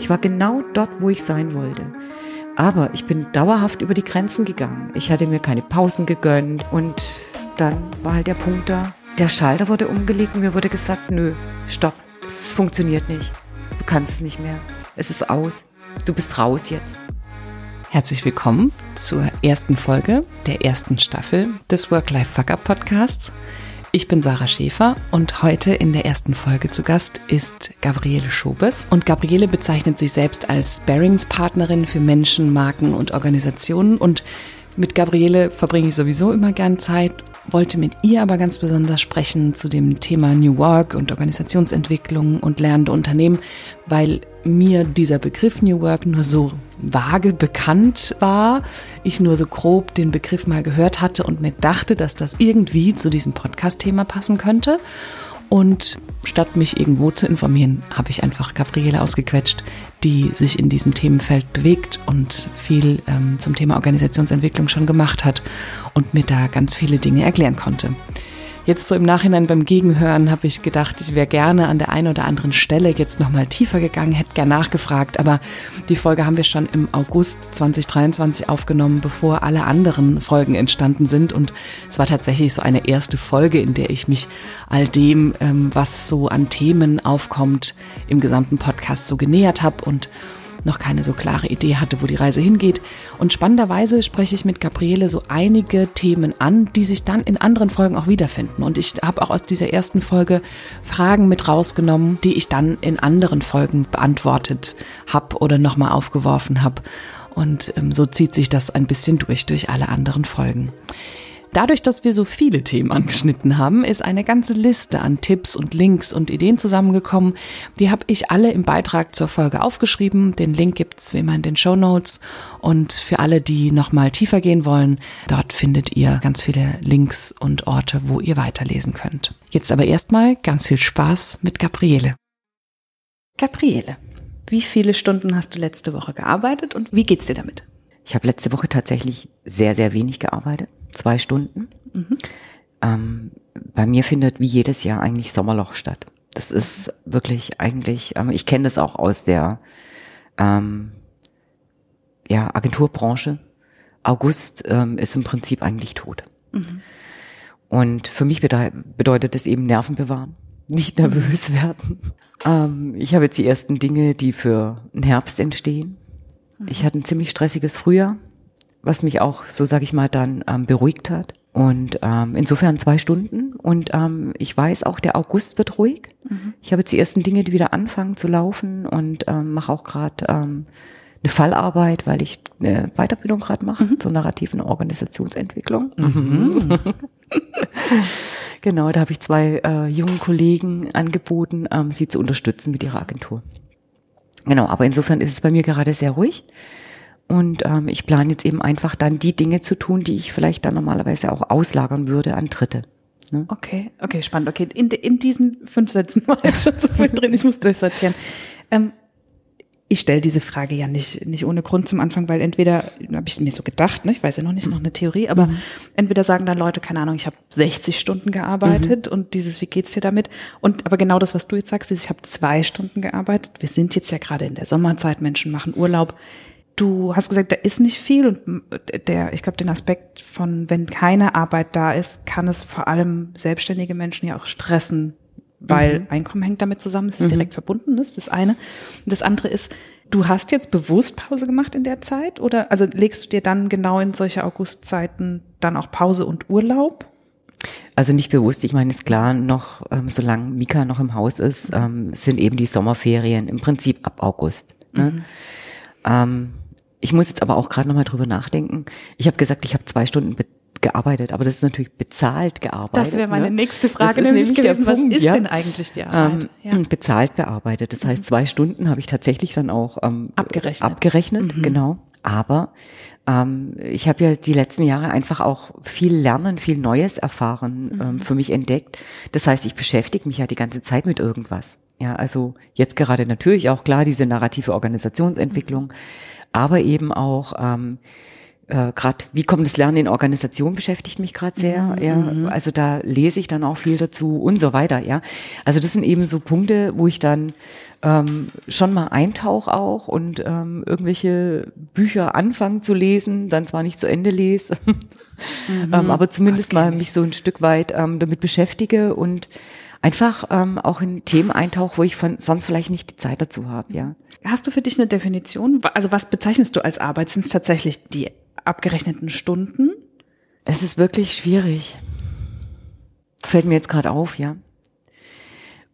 Ich war genau dort, wo ich sein wollte. Aber ich bin dauerhaft über die Grenzen gegangen. Ich hatte mir keine Pausen gegönnt und dann war halt der Punkt da. Der Schalter wurde umgelegt und mir wurde gesagt, nö, stopp, es funktioniert nicht. Du kannst es nicht mehr. Es ist aus. Du bist raus jetzt. Herzlich willkommen zur ersten Folge der ersten Staffel des Work-Life-Fuck-Up Podcasts. Ich bin Sarah Schäfer und heute in der ersten Folge zu Gast ist Gabriele Schobes. Und Gabriele bezeichnet sich selbst als Sparringspartnerin für Menschen, Marken und Organisationen. Und mit Gabriele verbringe ich sowieso immer gern Zeit, wollte mit ihr aber ganz besonders sprechen zu dem Thema New Work und Organisationsentwicklung und lernende Unternehmen, weil mir dieser Begriff New Work nur so vage bekannt war, ich nur so grob den Begriff mal gehört hatte und mir dachte, dass das irgendwie zu diesem Podcast-Thema passen könnte. Und statt mich irgendwo zu informieren, habe ich einfach Gabriele ausgequetscht, die sich in diesem Themenfeld bewegt und viel ähm, zum Thema Organisationsentwicklung schon gemacht hat und mir da ganz viele Dinge erklären konnte. Jetzt so im Nachhinein beim Gegenhören habe ich gedacht, ich wäre gerne an der einen oder anderen Stelle jetzt nochmal tiefer gegangen, hätte gern nachgefragt, aber die Folge haben wir schon im August 2023 aufgenommen, bevor alle anderen Folgen entstanden sind. Und es war tatsächlich so eine erste Folge, in der ich mich all dem, ähm, was so an Themen aufkommt, im gesamten Podcast so genähert habe. Und noch keine so klare Idee hatte, wo die Reise hingeht. Und spannenderweise spreche ich mit Gabriele so einige Themen an, die sich dann in anderen Folgen auch wiederfinden. Und ich habe auch aus dieser ersten Folge Fragen mit rausgenommen, die ich dann in anderen Folgen beantwortet habe oder nochmal aufgeworfen habe. Und ähm, so zieht sich das ein bisschen durch, durch alle anderen Folgen. Dadurch, dass wir so viele Themen angeschnitten haben, ist eine ganze Liste an Tipps und Links und Ideen zusammengekommen. Die habe ich alle im Beitrag zur Folge aufgeschrieben. Den Link gibt's wie immer in den Show Notes. Und für alle, die nochmal tiefer gehen wollen, dort findet ihr ganz viele Links und Orte, wo ihr weiterlesen könnt. Jetzt aber erstmal ganz viel Spaß mit Gabriele. Gabriele, wie viele Stunden hast du letzte Woche gearbeitet und wie geht's dir damit? Ich habe letzte Woche tatsächlich sehr, sehr wenig gearbeitet. Zwei Stunden. Mhm. Ähm, bei mir findet wie jedes Jahr eigentlich Sommerloch statt. Das ist wirklich eigentlich, ähm, ich kenne das auch aus der ähm, ja, Agenturbranche. August ähm, ist im Prinzip eigentlich tot. Mhm. Und für mich bedeutet es eben Nerven bewahren, nicht nervös werden. Ähm, ich habe jetzt die ersten Dinge, die für den Herbst entstehen. Ich hatte ein ziemlich stressiges Frühjahr, was mich auch, so sage ich mal, dann ähm, beruhigt hat. Und ähm, insofern zwei Stunden. Und ähm, ich weiß auch, der August wird ruhig. Mhm. Ich habe jetzt die ersten Dinge, die wieder anfangen zu laufen und ähm, mache auch gerade ähm, eine Fallarbeit, weil ich eine Weiterbildung gerade mache mhm. zur narrativen Organisationsentwicklung. Mhm. genau, da habe ich zwei äh, jungen Kollegen angeboten, ähm, sie zu unterstützen mit ihrer Agentur. Genau, aber insofern ist es bei mir gerade sehr ruhig. Und ähm, ich plane jetzt eben einfach dann die Dinge zu tun, die ich vielleicht dann normalerweise auch auslagern würde an Dritte. Ne? Okay, okay, spannend. Okay, in, in diesen fünf Sätzen war jetzt schon zu viel drin. Ich muss durchsortieren. Ähm, ich stelle diese Frage ja nicht, nicht ohne Grund zum Anfang, weil entweder, habe ich mir so gedacht, ne, ich weiß ja noch nicht, noch eine Theorie, aber mhm. entweder sagen dann Leute, keine Ahnung, ich habe 60 Stunden gearbeitet mhm. und dieses, wie geht's dir damit? Und aber genau das, was du jetzt sagst, ist, ich habe zwei Stunden gearbeitet. Wir sind jetzt ja gerade in der Sommerzeit, Menschen machen Urlaub. Du hast gesagt, da ist nicht viel und der, ich glaube, den Aspekt von, wenn keine Arbeit da ist, kann es vor allem selbstständige Menschen ja auch stressen, weil mhm. Einkommen hängt damit zusammen, es ist mhm. direkt verbunden, das ist das eine. Und das andere ist, du hast jetzt bewusst Pause gemacht in der Zeit oder also legst du dir dann genau in solche Augustzeiten dann auch Pause und Urlaub? Also nicht bewusst, ich meine, ist klar, noch, ähm, solange Mika noch im Haus ist, ähm, sind eben die Sommerferien im Prinzip ab August. Ne? Mhm. Ähm, ich muss jetzt aber auch gerade nochmal drüber nachdenken. Ich habe gesagt, ich habe zwei Stunden gearbeitet, aber das ist natürlich bezahlt gearbeitet. Das wäre meine ne? nächste Frage nämlich, gewesen. Was ist ja? denn eigentlich die Arbeit? Ähm, ja. Bezahlt bearbeitet. Das heißt, zwei Stunden habe ich tatsächlich dann auch ähm, abgerechnet. Abgerechnet, mhm. genau. Aber ähm, ich habe ja die letzten Jahre einfach auch viel Lernen, viel Neues erfahren, mhm. ähm, für mich entdeckt. Das heißt, ich beschäftige mich ja die ganze Zeit mit irgendwas. Ja, also jetzt gerade natürlich auch klar diese narrative Organisationsentwicklung, mhm. Aber eben auch ähm, äh, gerade wie kommt das Lernen in Organisation beschäftigt mich gerade sehr. Mhm, ja, mhm. also da lese ich dann auch viel dazu und so weiter. Ja, also das sind eben so Punkte, wo ich dann ähm, schon mal eintauche auch und ähm, irgendwelche Bücher anfangen zu lesen, dann zwar nicht zu Ende lese, Mhm. ähm, aber zumindest mal mich so ein Stück weit ähm, damit beschäftige und einfach ähm, auch in Themen eintauche, wo ich von sonst vielleicht nicht die Zeit dazu habe. Ja. Hast du für dich eine Definition? Also was bezeichnest du als Arbeit? Sind es tatsächlich die abgerechneten Stunden? Es ist wirklich schwierig. Fällt mir jetzt gerade auf, ja.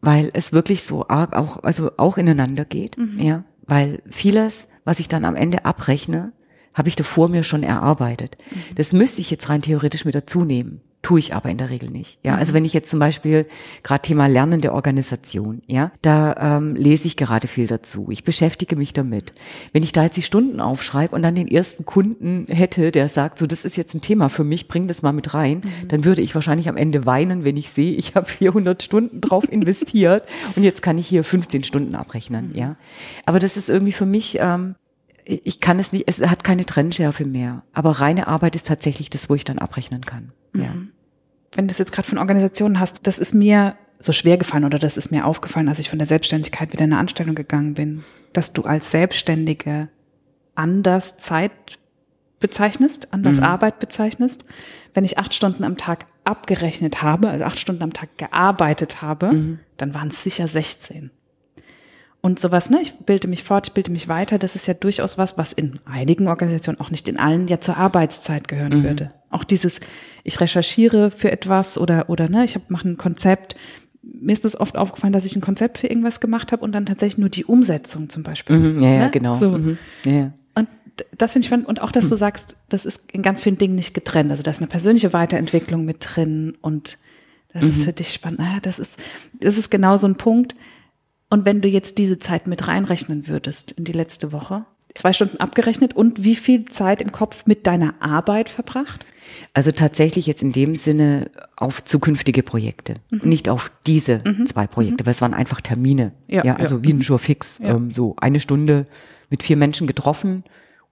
Weil es wirklich so arg auch, also auch ineinander geht, ja. Weil vieles, was ich dann am Ende abrechne, habe ich davor mir schon erarbeitet. Das müsste ich jetzt rein theoretisch mit dazu nehmen. Tue ich aber in der Regel nicht. Ja, also wenn ich jetzt zum Beispiel gerade Thema lernende Organisation, ja, da ähm, lese ich gerade viel dazu. Ich beschäftige mich damit. Wenn ich da jetzt die Stunden aufschreibe und dann den ersten Kunden hätte, der sagt, so das ist jetzt ein Thema für mich, bring das mal mit rein, dann würde ich wahrscheinlich am Ende weinen, wenn ich sehe, ich habe 400 Stunden drauf investiert und jetzt kann ich hier 15 Stunden abrechnen. Ja, aber das ist irgendwie für mich ähm, ich kann es nicht, es hat keine Trennschärfe mehr. Aber reine Arbeit ist tatsächlich das, wo ich dann abrechnen kann. Ja. Wenn du es jetzt gerade von Organisationen hast, das ist mir so schwer gefallen oder das ist mir aufgefallen, als ich von der Selbstständigkeit wieder in eine Anstellung gegangen bin, dass du als Selbstständige anders Zeit bezeichnest, anders Arbeit bezeichnest. Wenn ich acht Stunden am Tag abgerechnet habe, also acht Stunden am Tag gearbeitet habe, dann waren es sicher 16. Und sowas, ne, ich bilde mich fort, ich bilde mich weiter, das ist ja durchaus was, was in einigen Organisationen, auch nicht in allen, ja zur Arbeitszeit gehören würde. Auch dieses, ich recherchiere für etwas oder, oder ne, ich mache ein Konzept. Mir ist es oft aufgefallen, dass ich ein Konzept für irgendwas gemacht habe und dann tatsächlich nur die Umsetzung zum Beispiel. Mhm, ja, ja, ne? genau. So. Mhm, ja, ja. Und das finde ich spannend. Und auch, dass du sagst, das ist in ganz vielen Dingen nicht getrennt. Also da ist eine persönliche Weiterentwicklung mit drin und das ist für dich spannend. Ah, Das ist, das ist genau so ein Punkt. Und wenn du jetzt diese Zeit mit reinrechnen würdest in die letzte Woche, zwei Stunden abgerechnet und wie viel Zeit im Kopf mit deiner Arbeit verbracht? Also tatsächlich jetzt in dem Sinne auf zukünftige Projekte, nicht auf diese zwei Projekte, weil es waren einfach Termine. Ja, Ja, also ja. wie ein Jour fix. Ja. Ähm, so eine Stunde mit vier Menschen getroffen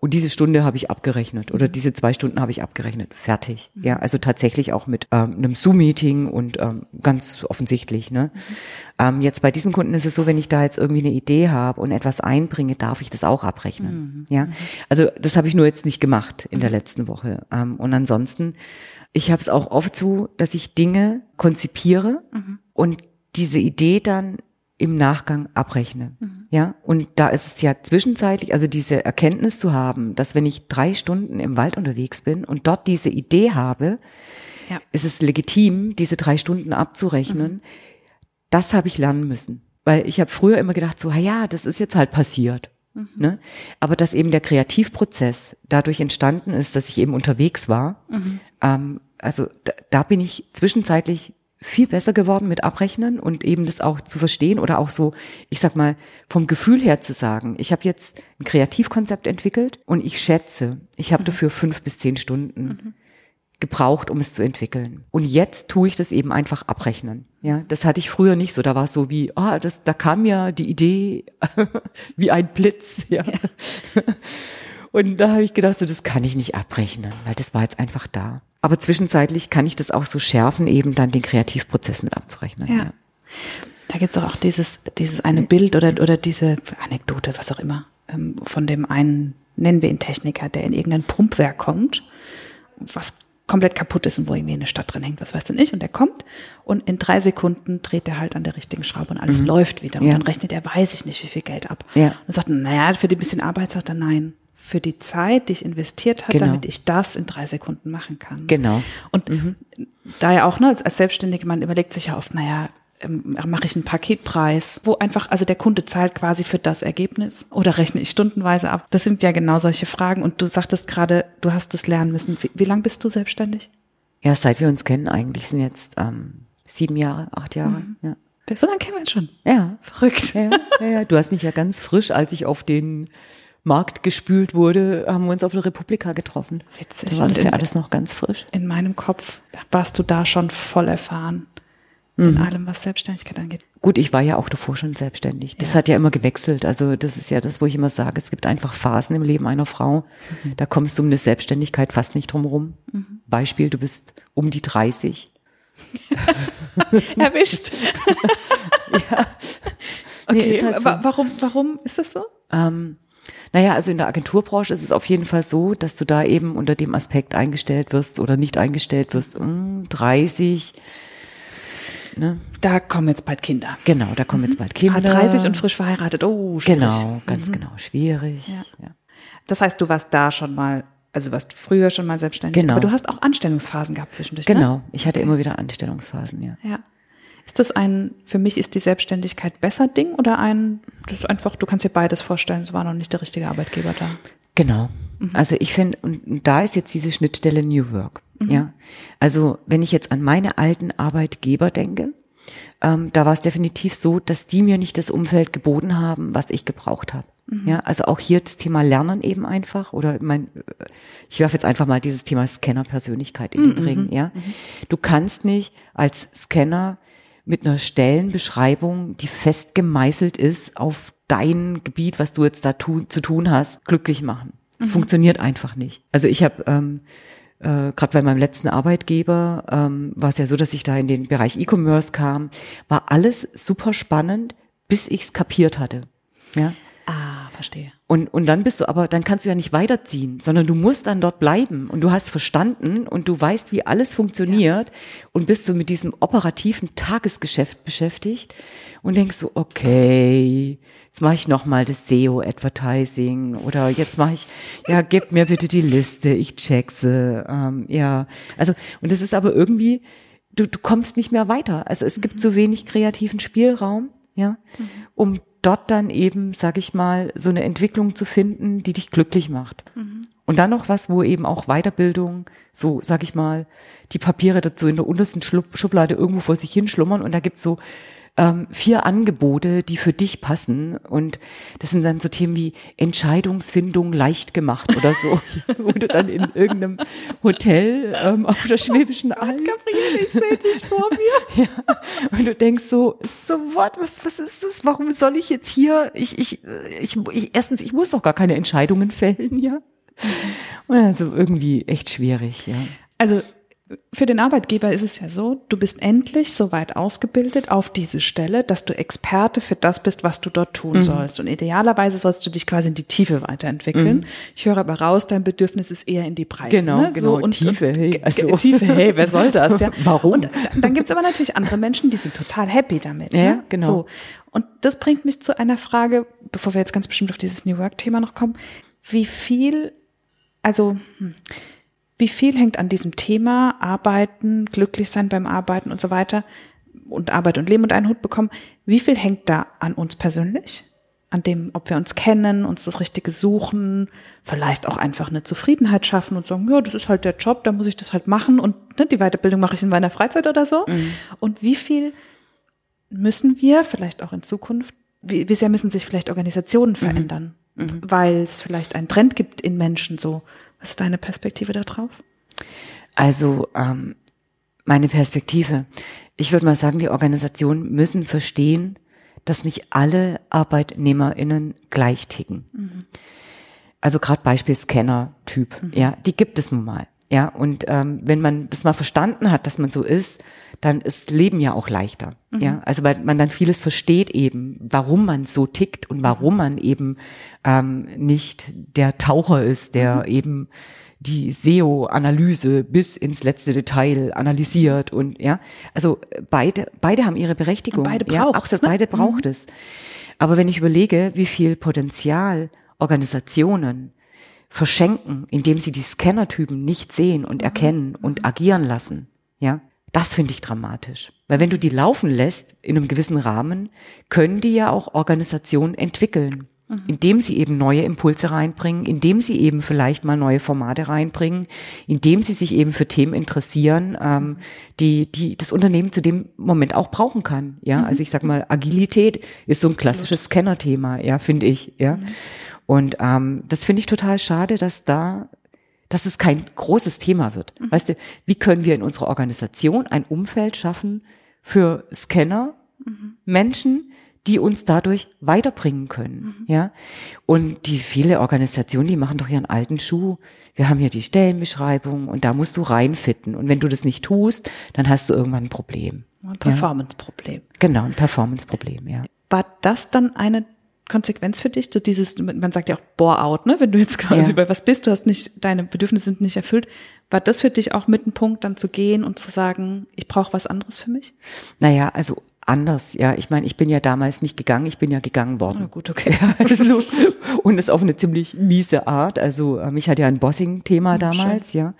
und diese Stunde habe ich abgerechnet oder diese zwei Stunden habe ich abgerechnet. Fertig. Ja, also tatsächlich auch mit ähm, einem Zoom-Meeting und ähm, ganz offensichtlich. Ne? Ähm, jetzt bei diesem Kunden ist es so, wenn ich da jetzt irgendwie eine Idee habe und etwas einbringe, darf ich das auch abrechnen. Ja, also das habe ich nur jetzt nicht gemacht in der letzten Woche. Ähm, und ansonsten, ich habe es auch oft so, dass ich Dinge konzipiere und diese Idee dann im Nachgang abrechne. Ja, und da ist es ja zwischenzeitlich, also diese Erkenntnis zu haben, dass wenn ich drei Stunden im Wald unterwegs bin und dort diese Idee habe, Ja. ist es legitim, diese drei Stunden abzurechnen. Das habe ich lernen müssen. Weil ich habe früher immer gedacht, so, "Ah ja, das ist jetzt halt passiert. Ne? Aber dass eben der Kreativprozess dadurch entstanden ist, dass ich eben unterwegs war, ähm, also da, da bin ich zwischenzeitlich viel besser geworden mit Abrechnen und eben das auch zu verstehen oder auch so, ich sag mal, vom Gefühl her zu sagen, ich habe jetzt ein Kreativkonzept entwickelt und ich schätze, ich habe dafür fünf bis zehn Stunden gebraucht, um es zu entwickeln. Und jetzt tue ich das eben einfach abrechnen. Ja, das hatte ich früher nicht so. Da war es so wie, ah, das, da kam mir die Idee wie ein Blitz. Ja. Und da habe ich gedacht, so das kann ich nicht abrechnen, weil das war jetzt einfach da. Aber zwischenzeitlich kann ich das auch so schärfen, eben dann den Kreativprozess mit abzurechnen. Ja. Da gibt's auch dieses, dieses eine Bild oder, oder diese Anekdote, was auch immer, ähm, von dem einen, nennen wir ihn Techniker, der in irgendein Pumpwerk kommt, was komplett kaputt ist und wo irgendwie eine Stadt drin hängt, was weiß denn ich, und der kommt und in drei Sekunden dreht er halt an der richtigen Schraube und alles läuft wieder. Und Mhm. Ja. dann rechnet er, weiß ich nicht, wie viel Geld ab. Ja. Und sagt, naja, für die bisschen Arbeit sagt er nein. Für die Zeit, die ich investiert habe, Genau. damit ich das in drei Sekunden machen kann. Genau. Und da ja auch, ne, als, als Selbstständige, man überlegt sich ja oft, naja, ähm, mache ich einen Paketpreis, wo einfach, also der Kunde zahlt quasi für das Ergebnis oder rechne ich stundenweise ab. Das sind ja genau solche Fragen. Und du sagtest gerade, du hast es lernen müssen. Wie, wie lange bist du selbstständig? Ja, seit wir uns kennen, eigentlich sind jetzt ähm, sieben Jahre, acht Jahre. Ja. So lange kennen wir uns schon. Ja. Verrückt. Ja, ja, ja, du hast mich ja ganz frisch, als ich auf den Markt gespült wurde, haben wir uns auf der Republika getroffen. Witzig. Da war das ja alles noch ganz frisch. In meinem Kopf warst du da schon voll erfahren. In allem, was Selbstständigkeit angeht. Gut, ich war ja auch davor schon selbstständig. Das Ja. hat ja immer gewechselt. Also das ist ja das, wo ich immer sage, es gibt einfach Phasen im Leben einer Frau. Mhm. Da kommst du um eine Selbstständigkeit fast nicht drum rum. Beispiel, du bist um die 30. Erwischt. Nee, Okay, ist halt so. wa- warum, warum ist das so? Ähm, naja, also in der Agenturbranche ist es auf jeden Fall so, dass du da eben unter dem Aspekt eingestellt wirst oder nicht eingestellt wirst. Mm, 30. Ne? Da kommen jetzt bald Kinder. Genau, da kommen jetzt bald Kinder. Ah, 30 und frisch verheiratet. Oh, schwierig. Genau, ganz genau, schwierig. Ja. Ja. Das heißt, du warst da schon mal, also warst früher schon mal selbstständig, Genau. aber du hast auch Anstellungsphasen gehabt zwischendurch, ne? Genau, ich hatte immer wieder Anstellungsphasen, ja. Ja. Ist das ein, für mich ist die Selbstständigkeit besser Ding oder ein, das ist einfach, du kannst dir beides vorstellen, es war noch nicht der richtige Arbeitgeber da. Genau. Also ich finde, und, da ist jetzt diese Schnittstelle New Work. Ja. Also wenn ich jetzt an meine alten Arbeitgeber denke, ähm, da war es definitiv so, dass die mir nicht das Umfeld geboten haben, was ich gebraucht habe. Ja, also auch hier das Thema Lernen eben einfach oder mein, ich werfe jetzt einfach mal dieses Thema Scanner-Persönlichkeit in den Ring. Ja, du kannst nicht als Scanner mit einer Stellenbeschreibung, die fest gemeißelt ist auf dein Gebiet, was du jetzt da tu zu tun hast, glücklich machen. Es funktioniert einfach nicht. Also ich habe ähm, äh, gerade bei meinem letzten Arbeitgeber ähm, war es ja so, dass ich da in den Bereich E-Commerce kam, war alles super spannend, bis ich's kapiert hatte. Ja. Ah, verstehe. Und, und dann bist du aber, dann kannst du ja nicht weiterziehen, sondern du musst dann dort bleiben und du hast verstanden und du weißt, wie alles funktioniert und bist so mit diesem operativen Tagesgeschäft beschäftigt und denkst so, okay, jetzt mache ich nochmal das SEO-Advertising oder jetzt mache ich, ja, gib mir bitte die Liste, ich check sie, ähm, ja. Also, und das ist aber irgendwie, du, du kommst nicht mehr weiter. Also es gibt so wenig kreativen Spielraum, ja, um dort dann eben, sag ich mal, so eine Entwicklung zu finden, die dich glücklich macht. Und dann noch was, wo eben auch Weiterbildung, so sag ich mal, die Papiere dazu in der untersten Schublade irgendwo vor sich hinschlummern und da gibt's so ähm, vier Angebote, die für dich passen. Und das sind dann so Themen wie Entscheidungsfindung leicht gemacht oder so, wo du dann in irgendeinem Hotel ähm, auf der Schwäbischen Alb Gabriele, ich sehe dich vor mir. und du denkst so, so what, was, was ist das? Warum soll ich jetzt hier? Ich, ich, ich, ich erstens, ich muss doch gar keine Entscheidungen fällen, ja. Und also irgendwie echt schwierig, ja. Also für den Arbeitgeber ist es ja so, du bist endlich so weit ausgebildet auf diese Stelle, dass du Experte für das bist, was du dort tun sollst. Und idealerweise sollst du dich quasi in die Tiefe weiterentwickeln. Ich höre aber raus, dein Bedürfnis ist eher in die Breite. Genau, ne? genau, und, Tiefe, und, hey, also. Tiefe, hey, wer soll das? Ja? Warum? Und dann gibt's aber natürlich andere Menschen, die sind total happy damit. Ja, ne? genau. So. Und das bringt mich zu einer Frage, bevor wir jetzt ganz bestimmt auf dieses New Work-Thema noch kommen. Wie viel, also hm, wie viel hängt an diesem Thema Arbeiten, glücklich sein beim Arbeiten und so weiter und Arbeit und Leben und einen Hut bekommen? Wie viel hängt da an uns persönlich? An dem, ob wir uns kennen, uns das Richtige suchen, vielleicht auch einfach eine Zufriedenheit schaffen und sagen, ja, das ist halt der Job, da muss ich das halt machen und ne, die Weiterbildung mache ich in meiner Freizeit oder so. Und wie viel müssen wir vielleicht auch in Zukunft, wie, wie sehr müssen sich vielleicht Organisationen verändern, weil es vielleicht einen Trend gibt in Menschen so. Was ist deine Perspektive da drauf? Also ähm, meine Perspektive. Ich würde mal sagen, die Organisationen müssen verstehen, dass nicht alle ArbeitnehmerInnen gleich ticken. Also gerade Beispiel Scanner-Typ, ja, die gibt es nun mal. Ja, und ähm, wenn man das mal verstanden hat, dass man so ist, dann ist Leben ja auch leichter. Ja, also weil man dann vieles versteht eben, warum man so tickt und warum man eben ähm, nicht der Taucher ist, der eben die SEO-Analyse bis ins letzte Detail analysiert und ja, also beide beide haben ihre Berechtigung. Und beide ja, braucht's, absolut, ne? beide braucht es. Aber wenn ich überlege, wie viel Potenzial Organisationen verschenken, indem sie die Scannertypen nicht sehen und erkennen und agieren lassen, ja, das finde ich dramatisch. Weil wenn du die laufen lässt in einem gewissen Rahmen, können die ja auch Organisationen entwickeln, indem sie eben neue Impulse reinbringen, indem sie eben vielleicht mal neue Formate reinbringen, indem sie sich eben für Themen interessieren, ähm, die, die das Unternehmen zu dem Moment auch brauchen kann. Ja, also ich sag mal, Agilität ist so ein klassisches Scanner-Thema, ja, finde ich, ja. Und ähm, das finde ich total schade, dass da, dass es kein großes Thema wird. Weißt du, wie können wir in unserer Organisation ein Umfeld schaffen für Scanner, mhm. Menschen, die uns dadurch weiterbringen können, mhm. ja. Und die viele Organisationen, die machen doch ihren alten Schuh. Wir haben hier die Stellenbeschreibung und da musst du reinfitten. Und wenn du das nicht tust, dann hast du irgendwann ein Problem. Ein Performance-Problem. Ja? Genau, ein Performance-Problem, ja. War das dann eine Konsequenz für dich? Dieses, man sagt ja auch Bore-out, ne? Wenn du jetzt quasi ja. bei was bist, du hast nicht, deine Bedürfnisse sind nicht erfüllt. War das für dich auch mit einem Punkt, dann zu gehen und zu sagen, ich brauche was anderes für mich? Naja, also anders. Ja, ich meine, ich bin ja damals nicht gegangen, ich bin ja gegangen worden. Na gut, okay. also, und das auf eine ziemlich miese Art. Also mich hat ja ein Bossing-Thema damals, Schön. ja,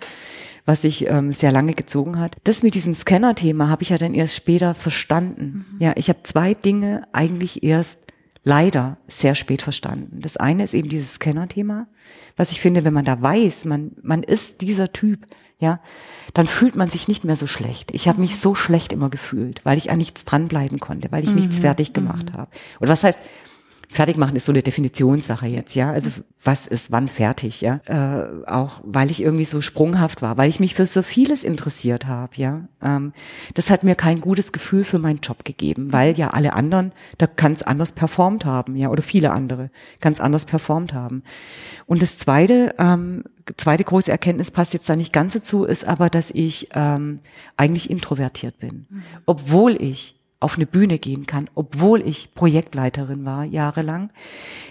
was sich ähm, sehr lange gezogen hat. Das mit diesem Scanner-Thema habe ich ja dann erst später verstanden. Mhm. Ja, ich habe zwei Dinge eigentlich erst leider sehr spät verstanden. Das eine ist eben dieses Scanner-Thema, was ich finde, wenn man da weiß, man, man ist dieser Typ, ja, dann fühlt man sich nicht mehr so schlecht. Ich habe mich so schlecht immer gefühlt, weil ich an nichts dranbleiben konnte, weil ich mhm. nichts fertig gemacht mhm. habe. Und was heißt, fertig machen ist so eine Definitionssache jetzt, ja. Also was ist wann fertig, ja. Äh, auch weil ich irgendwie so sprunghaft war, weil ich mich für so vieles interessiert habe, ja. Ähm, das hat mir kein gutes Gefühl für meinen Job gegeben, weil ja alle anderen da ganz anders performt haben, ja, oder viele andere ganz anders performt haben. Und das zweite, ähm, zweite große Erkenntnis passt jetzt da nicht ganz dazu, ist aber, dass ich ähm, eigentlich introvertiert bin, mhm. obwohl ich auf eine Bühne gehen kann, obwohl ich Projektleiterin war jahrelang.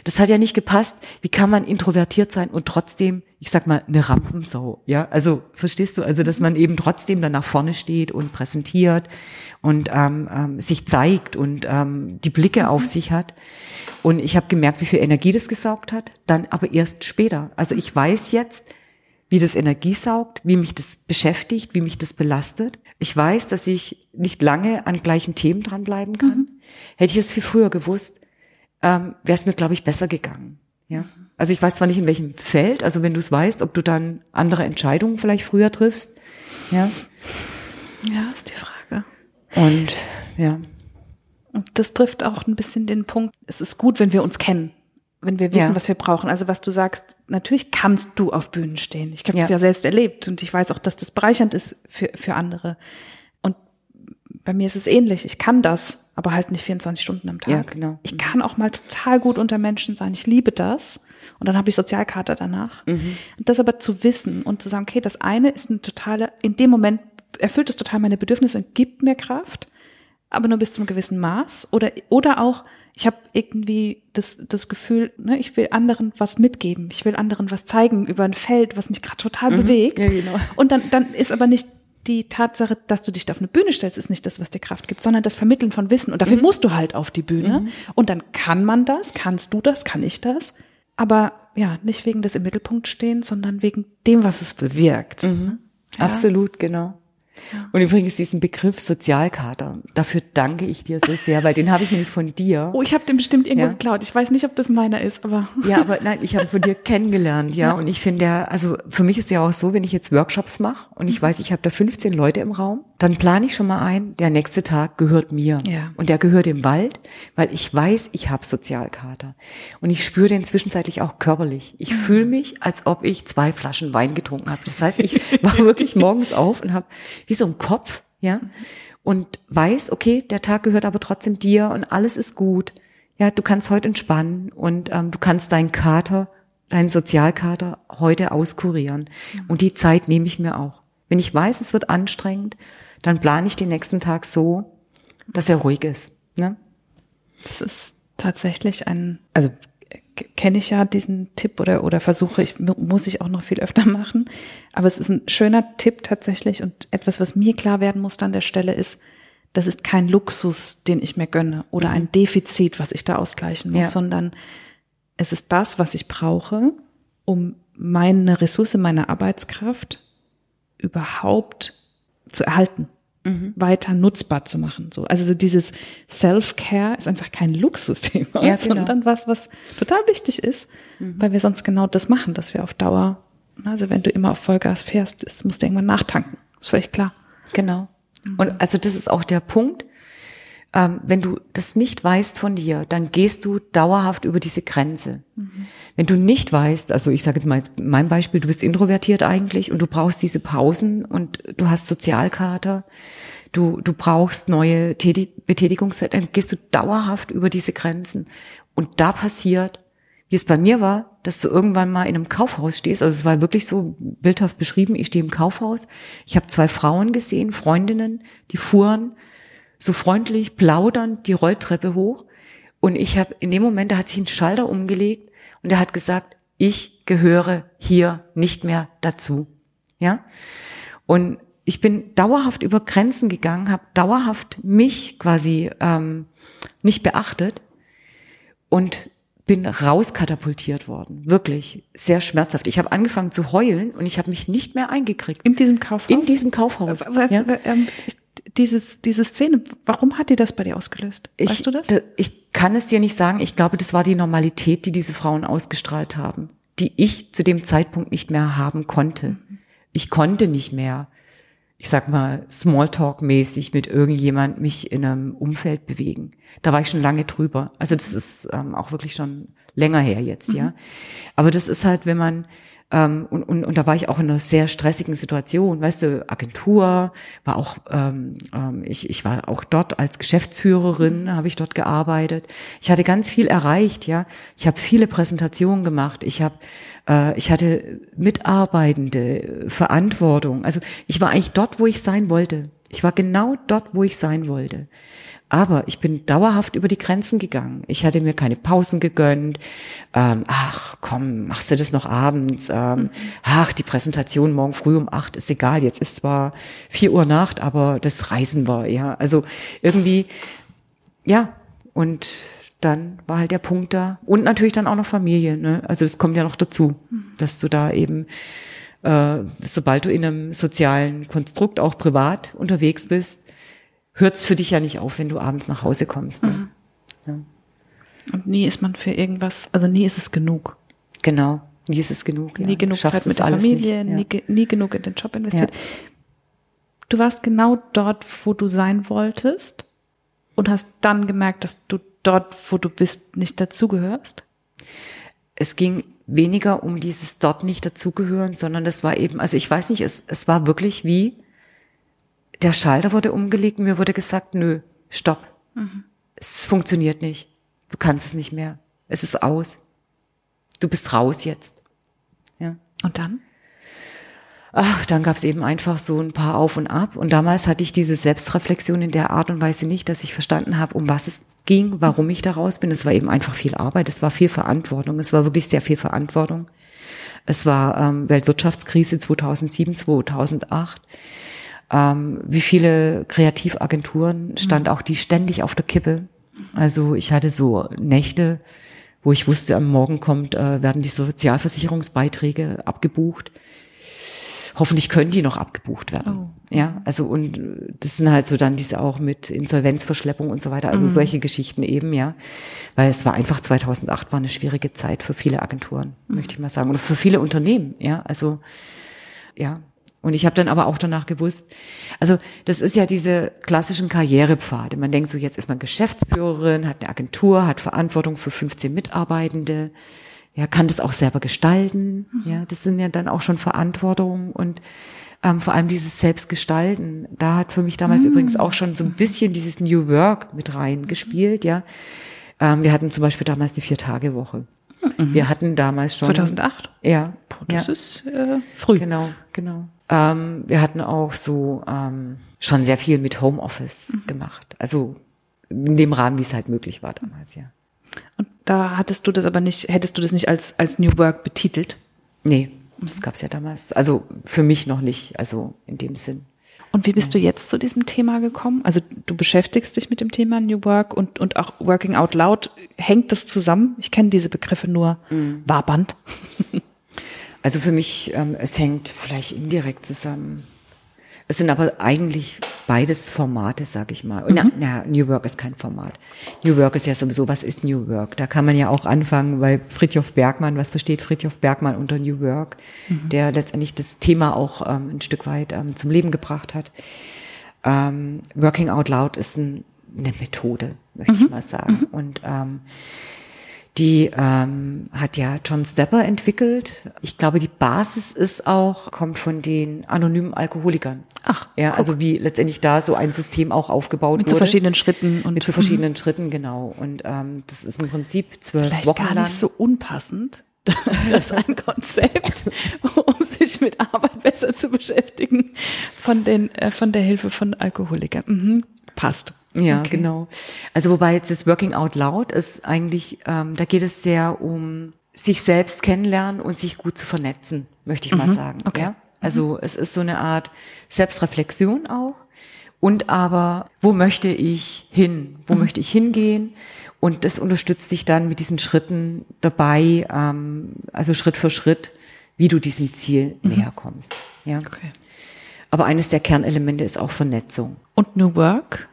Das hat ja nicht gepasst. Wie kann man introvertiert sein und trotzdem, ich sag mal, eine Rampensau, ja? Also verstehst du, also dass man eben trotzdem dann nach vorne steht und präsentiert und ähm, ähm, sich zeigt und ähm, die Blicke auf mhm. sich hat. Und ich habe gemerkt, wie viel Energie das gesaugt hat. Dann aber erst später. Also ich weiß jetzt, wie das Energie saugt, wie mich das beschäftigt, wie mich das belastet. Ich weiß, dass ich nicht lange an gleichen Themen dranbleiben kann. Mhm. Hätte ich es viel früher gewusst, ähm, wäre es mir, glaube ich, besser gegangen. Ja. Also ich weiß zwar nicht in welchem Feld, also wenn du es weißt, ob du dann andere Entscheidungen vielleicht früher triffst. Ja. Ja, ist die Frage. Und ja. Und das trifft auch ein bisschen den Punkt, es ist gut, wenn wir uns kennen wenn wir wissen, ja. was wir brauchen. Also was du sagst, natürlich kannst du auf Bühnen stehen. Ich habe ja. das ja selbst erlebt und ich weiß auch, dass das bereichernd ist für, für andere. Und bei mir ist es ähnlich. Ich kann das, aber halt nicht 24 Stunden am Tag. Ja, genau. Ich kann auch mal total gut unter Menschen sein. Ich liebe das. Und dann habe ich Sozialkarte danach. Mhm. Und das aber zu wissen und zu sagen, okay, das eine ist eine totale, in dem Moment erfüllt es total meine Bedürfnisse und gibt mir Kraft, aber nur bis zum gewissen Maß. Oder, oder auch, ich habe irgendwie das, das Gefühl, ne, ich will anderen was mitgeben, ich will anderen was zeigen über ein Feld, was mich gerade total mhm. bewegt. Ja, genau. Und dann, dann ist aber nicht die Tatsache, dass du dich da auf eine Bühne stellst, ist nicht das, was dir Kraft gibt, sondern das Vermitteln von Wissen. Und dafür mhm. musst du halt auf die Bühne. Mhm. Und dann kann man das, kannst du das, kann ich das. Aber ja, nicht wegen des im Mittelpunkt stehen, sondern wegen dem, was es bewirkt. Mhm. Ja. Absolut, genau. Und übrigens diesen Begriff Sozialkater, dafür danke ich dir so sehr, weil den habe ich nämlich von dir. Oh, ich habe den bestimmt irgendwo ja. geklaut. Ich weiß nicht, ob das meiner ist, aber. Ja, aber nein, ich habe von dir kennengelernt, ja. ja. Und ich finde ja, also für mich ist ja auch so, wenn ich jetzt Workshops mache und ich mhm. weiß, ich habe da 15 Leute im Raum, dann plane ich schon mal ein, der nächste Tag gehört mir. Ja. Und der gehört im Wald, weil ich weiß, ich habe Sozialkater. Und ich spüre den zwischenzeitlich auch körperlich. Ich mhm. fühle mich, als ob ich zwei Flaschen Wein getrunken habe. Das heißt, ich wache wirklich morgens auf und habe wie so ein Kopf, ja, und weiß, okay, der Tag gehört aber trotzdem dir und alles ist gut. Ja, du kannst heute entspannen und ähm, du kannst deinen Kater, deinen Sozialkater heute auskurieren. Mhm. Und die Zeit nehme ich mir auch. Wenn ich weiß, es wird anstrengend, dann plane ich den nächsten Tag so, dass er ruhig ist. Ne? Das ist tatsächlich ein, also kenne ich ja diesen Tipp oder, oder versuche ich, muss ich auch noch viel öfter machen. Aber es ist ein schöner Tipp tatsächlich und etwas, was mir klar werden muss an der Stelle ist, das ist kein Luxus, den ich mir gönne oder ein Defizit, was ich da ausgleichen muss, ja. sondern es ist das, was ich brauche, um meine Ressource, meine Arbeitskraft überhaupt zu erhalten mhm. weiter nutzbar zu machen. So, also dieses Self-Care ist einfach kein Luxusthema, ja, genau. sondern was, was total wichtig ist, mhm. weil wir sonst genau das machen, dass wir auf Dauer, also wenn du immer auf Vollgas fährst, das musst du irgendwann nachtanken. ist völlig klar. Genau. Mhm. Und also das ist auch der Punkt. Ähm, wenn du das nicht weißt von dir, dann gehst du dauerhaft über diese Grenze. Mhm. Wenn du nicht weißt, also ich sage jetzt mal mein Beispiel, du bist introvertiert eigentlich und du brauchst diese Pausen und du hast Sozialkater, du, du brauchst neue Betätigungszeiten, dann gehst du dauerhaft über diese Grenzen. Und da passiert, wie es bei mir war, dass du irgendwann mal in einem Kaufhaus stehst. Also es war wirklich so bildhaft beschrieben, ich stehe im Kaufhaus. Ich habe zwei Frauen gesehen, Freundinnen, die fuhren so freundlich, plaudernd die Rolltreppe hoch. Und ich habe in dem Moment, da hat sich ein Schalter umgelegt und er hat gesagt, ich gehöre hier nicht mehr dazu. Ja? Und ich bin dauerhaft über Grenzen gegangen, habe dauerhaft mich quasi ähm, nicht beachtet und bin rauskatapultiert worden. Wirklich sehr schmerzhaft. Ich habe angefangen zu heulen und ich habe mich nicht mehr eingekriegt. In diesem Kaufhaus? In diesem Kaufhaus. Was, ja? ähm, dieses, diese Szene, warum hat die das bei dir ausgelöst? Weißt ich, du das? Ich kann es dir nicht sagen. Ich glaube, das war die Normalität, die diese Frauen ausgestrahlt haben, die ich zu dem Zeitpunkt nicht mehr haben konnte. Mhm. Ich konnte nicht mehr ich sag mal, Smalltalk-mäßig mit irgendjemand mich in einem Umfeld bewegen. Da war ich schon lange drüber. Also das ist ähm, auch wirklich schon länger her jetzt, mhm. ja. Aber das ist halt, wenn man ähm, und, und, und da war ich auch in einer sehr stressigen Situation, weißt du, Agentur, war auch, ähm, ähm, ich, ich war auch dort als Geschäftsführerin, habe ich dort gearbeitet. Ich hatte ganz viel erreicht, ja. Ich habe viele Präsentationen gemacht. Ich habe äh, ich hatte Mitarbeitende, Verantwortung. Also ich war eigentlich dort, wo ich sein wollte. Ich war genau dort, wo ich sein wollte. Aber ich bin dauerhaft über die Grenzen gegangen. Ich hatte mir keine Pausen gegönnt. Ähm, ach, komm, machst du das noch abends? Ähm, ach, die Präsentation morgen früh um acht ist egal. Jetzt ist zwar vier Uhr Nacht, aber das Reisen war, ja. Also irgendwie, ja. Und dann war halt der Punkt da. Und natürlich dann auch noch Familie. Ne? Also das kommt ja noch dazu, dass du da eben, äh, sobald du in einem sozialen Konstrukt auch privat unterwegs bist, hört's für dich ja nicht auf, wenn du abends nach Hause kommst. Ne? Mhm. Ja. Und nie ist man für irgendwas, also nie ist es genug. Genau, nie ist es genug. Ja. Nie genug Zeit mit der Familie, nicht, ja. nie, nie genug in den Job investiert. Du warst genau dort, wo du sein wolltest und hast dann gemerkt, dass du dort, wo du bist, nicht dazugehörst? Es ging weniger um dieses dort nicht dazugehören, sondern das war eben, also ich weiß nicht, es, es war wirklich wie, der Schalter wurde umgelegt, mir wurde gesagt, nö, stopp. Mhm. Es funktioniert nicht. Du kannst es nicht mehr. Es ist aus. Du bist raus jetzt. Ja. Und dann? ach, dann gab es eben einfach so ein paar Auf und Ab. Und damals hatte ich diese Selbstreflexion in der Art und Weise nicht, dass ich verstanden habe, um was es ging, warum ich da raus bin. Es war eben einfach viel Arbeit, es war viel Verantwortung, es war wirklich sehr viel Verantwortung. Es war ähm, Weltwirtschaftskrise 2007, 2008. Ähm, wie viele Kreativagenturen stand auch die ständig auf der Kippe. Also ich hatte so Nächte, wo ich wusste, am Morgen kommt, äh, werden die Sozialversicherungsbeiträge abgebucht hoffentlich können die noch abgebucht werden. Oh. Ja, also und das sind halt so dann diese auch mit Insolvenzverschleppung und so weiter, also mhm. solche Geschichten eben, ja. Weil es war einfach 2008 war eine schwierige Zeit für viele Agenturen, mhm. möchte ich mal sagen, oder für viele Unternehmen, ja, also ja. Und ich habe dann aber auch danach gewusst, also das ist ja diese klassischen Karrierepfade. Man denkt so, jetzt ist man Geschäftsführerin, hat eine Agentur, hat Verantwortung für 15 Mitarbeitende, ja, kann das auch selber gestalten. Mhm. Ja, das sind ja dann auch schon Verantwortungen und ähm, vor allem dieses Selbstgestalten. Da hat für mich damals mhm. übrigens auch schon so ein bisschen dieses New Work mit rein gespielt. Ja, ähm, wir hatten zum Beispiel damals die Vier-Tage-Woche. Mhm. Wir hatten damals schon 2008. Ja, das ja. ist äh, früh. Genau, genau. Ähm, wir hatten auch so ähm, schon sehr viel mit Homeoffice mhm. gemacht. Also in dem Rahmen, wie es halt möglich war damals, ja. Und da hattest du das aber nicht, hättest du das nicht als, als New Work betitelt? Nee, das gab es ja damals. Also für mich noch nicht, also in dem Sinn. Und wie bist du jetzt zu diesem Thema gekommen? Also du beschäftigst dich mit dem Thema New Work und, und auch Working Out Loud. Hängt das zusammen? Ich kenne diese Begriffe nur mhm. wabernd. Also für mich, ähm, es hängt vielleicht indirekt zusammen. Es sind aber eigentlich beides Formate, sag ich mal. Mhm. na, na, New Work ist kein Format. New Work ist ja sowieso, was ist New Work? Da kann man ja auch anfangen, weil Fritjof Bergmann, was versteht Fritjof Bergmann unter New Work, mhm. der letztendlich das Thema auch ähm, ein Stück weit ähm, zum Leben gebracht hat. Ähm, Working Out Loud ist ein, eine Methode, möchte mhm. ich mal sagen. Mhm. Und ähm, Die ähm, hat ja John Stepper entwickelt. Ich glaube, die Basis ist auch, kommt von den anonymen Alkoholikern. Ach, ja, guck. also wie letztendlich da so ein System auch aufgebaut Mit wurde. so verschiedenen Schritten und mit so verschiedenen Schritten, genau. Und ähm, das ist im Prinzip zwölf vielleicht Wochen gar lang. nicht so unpassend. Das ist ein Konzept, um sich mit Arbeit besser zu beschäftigen, von den äh, von der Hilfe von Alkoholikern. Mhm. Passt. Ja, Okay. genau. Also wobei jetzt das Working Out Loud ist eigentlich, ähm, da geht es sehr um sich selbst kennenlernen und sich gut zu vernetzen, möchte ich mal sagen. okay. Ja? Also es ist so eine Art Selbstreflexion auch. Und aber, wo möchte ich hin? Wo möchte ich hingehen? Und das unterstützt dich dann mit diesen Schritten dabei, ähm, also Schritt für Schritt, wie du diesem Ziel näher kommst. Ja. Okay. Aber eines der Kernelemente ist auch Vernetzung. Und New Work,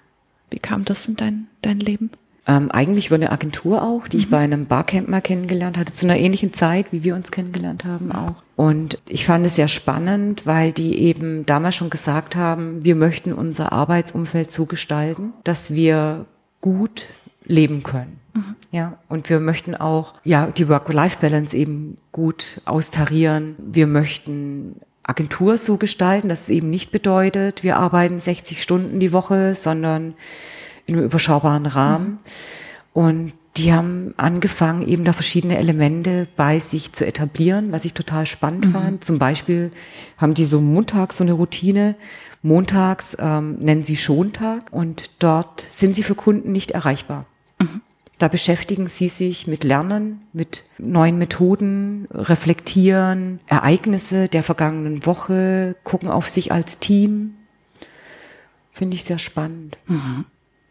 wie kam das in dein, dein Leben? Ähm, eigentlich über eine Agentur auch, die ich bei einem Barcamp mal kennengelernt hatte, zu einer ähnlichen Zeit, wie wir uns kennengelernt haben auch. Und ich fand es sehr spannend, weil die eben damals schon gesagt haben, wir möchten unser Arbeitsumfeld so gestalten, dass wir gut leben können. Ja, und wir möchten auch, ja, die Work-Life-Balance eben gut austarieren. Wir möchten Agentur so gestalten, dass es eben nicht bedeutet, wir arbeiten 60 Stunden die Woche, sondern in einem überschaubaren Rahmen. Und die haben angefangen, eben da verschiedene Elemente bei sich zu etablieren, was ich total spannend fand. Zum Beispiel haben die so montags so eine Routine. Montags ähm, nennen sie Schontag und dort sind sie für Kunden nicht erreichbar. Da beschäftigen sie sich mit Lernen, mit neuen Methoden, reflektieren Ereignisse der vergangenen Woche, gucken auf sich als Team. Finde ich sehr spannend.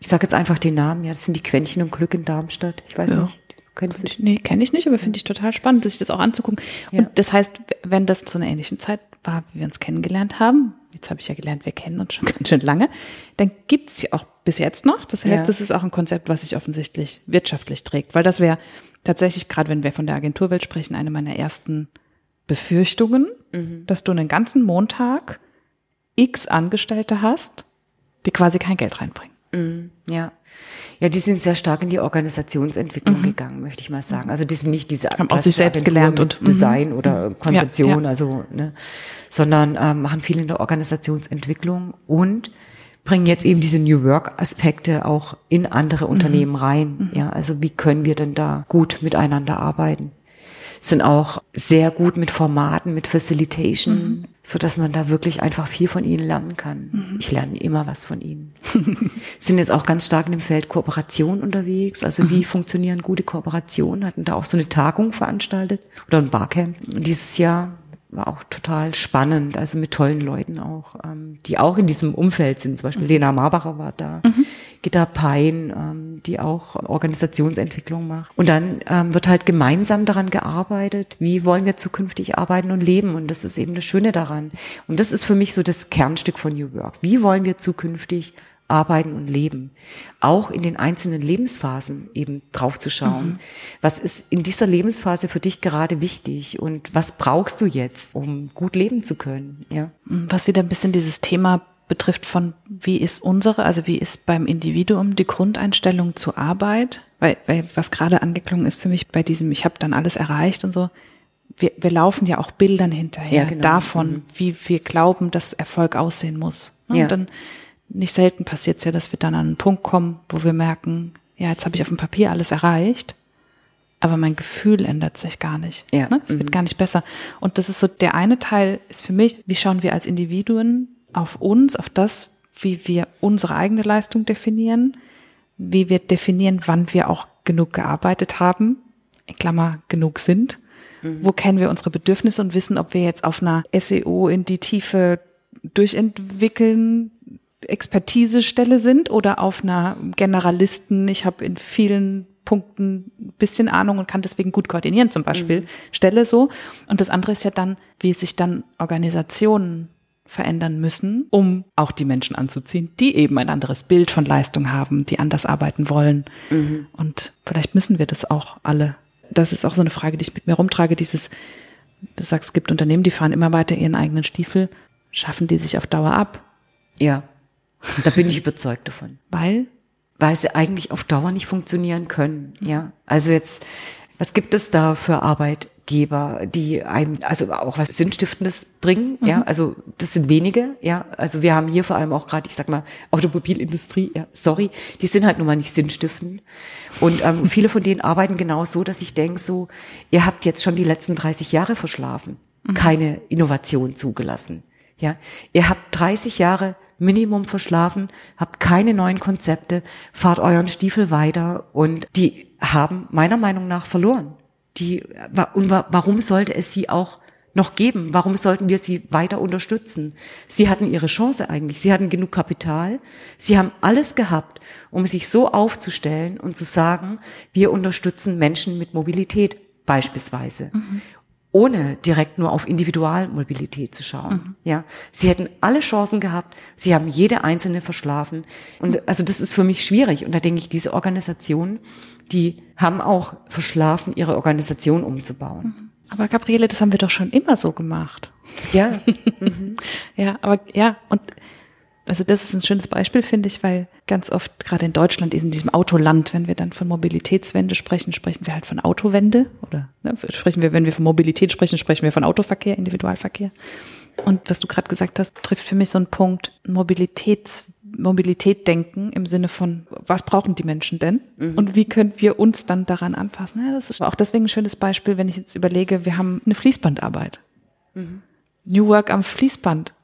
Ich sage jetzt einfach den Namen, ja, das sind die Quäntchen und Glück in Darmstadt. Ich weiß Ja. nicht. Kennst du? Nee, kenne ich nicht, aber finde ich total spannend, sich das auch anzugucken. Ja. Und das heißt, wenn das zu einer ähnlichen Zeit war, wie wir uns kennengelernt haben, jetzt habe ich ja gelernt, wir kennen uns schon ganz schön lange, dann gibt's ja auch bis jetzt noch. Das heißt, Ja. das ist auch ein Konzept, was sich offensichtlich wirtschaftlich trägt. Weil das wäre tatsächlich, gerade wenn wir von der Agenturwelt sprechen, eine meiner ersten Befürchtungen, Mhm. dass du einen ganzen Montag x Angestellte hast, die quasi kein Geld reinbringen. Ja. Ja, die sind sehr stark in die Organisationsentwicklung gegangen, möchte ich mal sagen. Also die sind nicht diese Mhm. Haben aus sich selbst gelernt und- mhm. Design oder Konzeption, ja. also ne, sondern ähm, machen viel in der Organisationsentwicklung und bringen jetzt eben diese New Work Aspekte auch in andere Mhm. Unternehmen rein. Ja, also wie können wir denn da gut miteinander arbeiten? Sind auch sehr gut mit Formaten, mit Facilitation, so dass man da wirklich einfach viel von ihnen lernen kann. Ich lerne immer was von ihnen sind jetzt auch ganz stark in dem Feld Kooperation unterwegs. Also wie funktionieren gute Kooperationen? Hatten da auch so eine Tagung veranstaltet oder ein Barcamp. Und dieses Jahr war auch total spannend, also mit tollen Leuten auch, ähm, die auch in diesem Umfeld sind. Zum Beispiel Lena Marbacher war da, Gitta Pein, ähm, die auch Organisationsentwicklung macht. Und dann ähm, wird halt gemeinsam daran gearbeitet, wie wollen wir zukünftig arbeiten und leben. Und das ist eben das Schöne daran. Und das ist für mich so das Kernstück von New Work. Wie wollen wir zukünftig arbeiten und leben. Auch in den einzelnen Lebensphasen eben drauf zu schauen. Was ist in dieser Lebensphase für dich gerade wichtig und was brauchst du jetzt, um gut leben zu können? Ja. Was wieder ein bisschen dieses Thema betrifft von, wie ist unsere, also wie ist beim Individuum die Grundeinstellung zur Arbeit? Weil, weil was gerade angeklungen ist für mich bei diesem, ich habe dann alles erreicht und so, wir, wir laufen ja auch Bildern hinterher Ja, genau. davon, wie wir glauben, dass Erfolg aussehen muss. Ne? Ja. Und dann nicht selten passiert es ja, dass wir dann an einen Punkt kommen, wo wir merken, ja, jetzt habe ich auf dem Papier alles erreicht, aber mein Gefühl ändert sich gar nicht. Ja. Ne? Es wird gar nicht besser. Und das ist so, der eine Teil ist für mich, wie schauen wir als Individuen auf uns, auf das, wie wir unsere eigene Leistung definieren, wie wir definieren, wann wir auch genug gearbeitet haben, in Klammer genug sind. Wo kennen wir unsere Bedürfnisse und wissen, ob wir jetzt auf einer SEO in die Tiefe durchentwickeln Expertisestelle sind oder auf einer Generalisten, ich habe in vielen Punkten ein bisschen Ahnung und kann deswegen gut koordinieren zum Beispiel, Stelle so. Und das andere ist ja dann, wie sich dann Organisationen verändern müssen, um auch die Menschen anzuziehen, die eben ein anderes Bild von Leistung haben, die anders arbeiten wollen. Und vielleicht müssen wir das auch alle. Das ist auch so eine Frage, die ich mit mir rumtrage, dieses, du sagst, es gibt Unternehmen, die fahren immer weiter ihren eigenen Stiefel, schaffen die sich auf Dauer ab, Ja. Da bin ich überzeugt davon. weil weil sie eigentlich auf Dauer nicht funktionieren können. Ja, also jetzt Was gibt es da für Arbeitgeber, die einem also auch was Sinnstiftendes bringen? Mhm. Ja, also das sind wenige. Ja, also wir haben hier vor allem auch gerade, ich sag mal, Automobilindustrie. Ja, sorry, die sind halt nun mal nicht sinnstiftend. Und ähm, viele von denen arbeiten genau so, dass ich denke, so, ihr habt jetzt schon die letzten 30 Jahre verschlafen, mhm. keine Innovation zugelassen. Ja, ihr habt 30 Jahre Minimum verschlafen, habt keine neuen Konzepte, fahrt euren Stiefel weiter und die haben meiner Meinung nach verloren. Die, und warum sollte es sie auch noch geben? Warum sollten wir sie weiter unterstützen? Sie hatten ihre Chance eigentlich. Sie hatten genug Kapital. Sie haben alles gehabt, um sich so aufzustellen und zu sagen, wir unterstützen Menschen mit Mobilität beispielsweise. Mhm ohne direkt nur auf Individualmobilität zu schauen. Mhm. Ja, sie hätten alle Chancen gehabt, sie haben jede einzelne verschlafen und also das ist für mich schwierig und da denke ich, diese Organisationen, die haben auch verschlafen, ihre Organisation umzubauen. Mhm. Aber Gabriele, das haben wir doch schon immer so gemacht. Ja. Mhm. ja, aber ja und also das ist ein schönes Beispiel, finde ich, weil ganz oft, gerade in Deutschland, in diesem Autoland, wenn wir dann von Mobilitätswende sprechen, sprechen wir halt von Autowende oder ne, sprechen wir, wenn wir von Mobilität sprechen, sprechen wir von Autoverkehr, Individualverkehr. Und was du gerade gesagt hast, trifft für mich so einen Punkt, Mobilitäts, Mobilität denken im Sinne von, was brauchen die Menschen denn? Mhm. Und wie können wir uns dann daran anpassen? Ja, das ist auch deswegen ein schönes Beispiel, wenn ich jetzt überlege, wir haben eine Fließbandarbeit. Mhm. New Work am Fließband.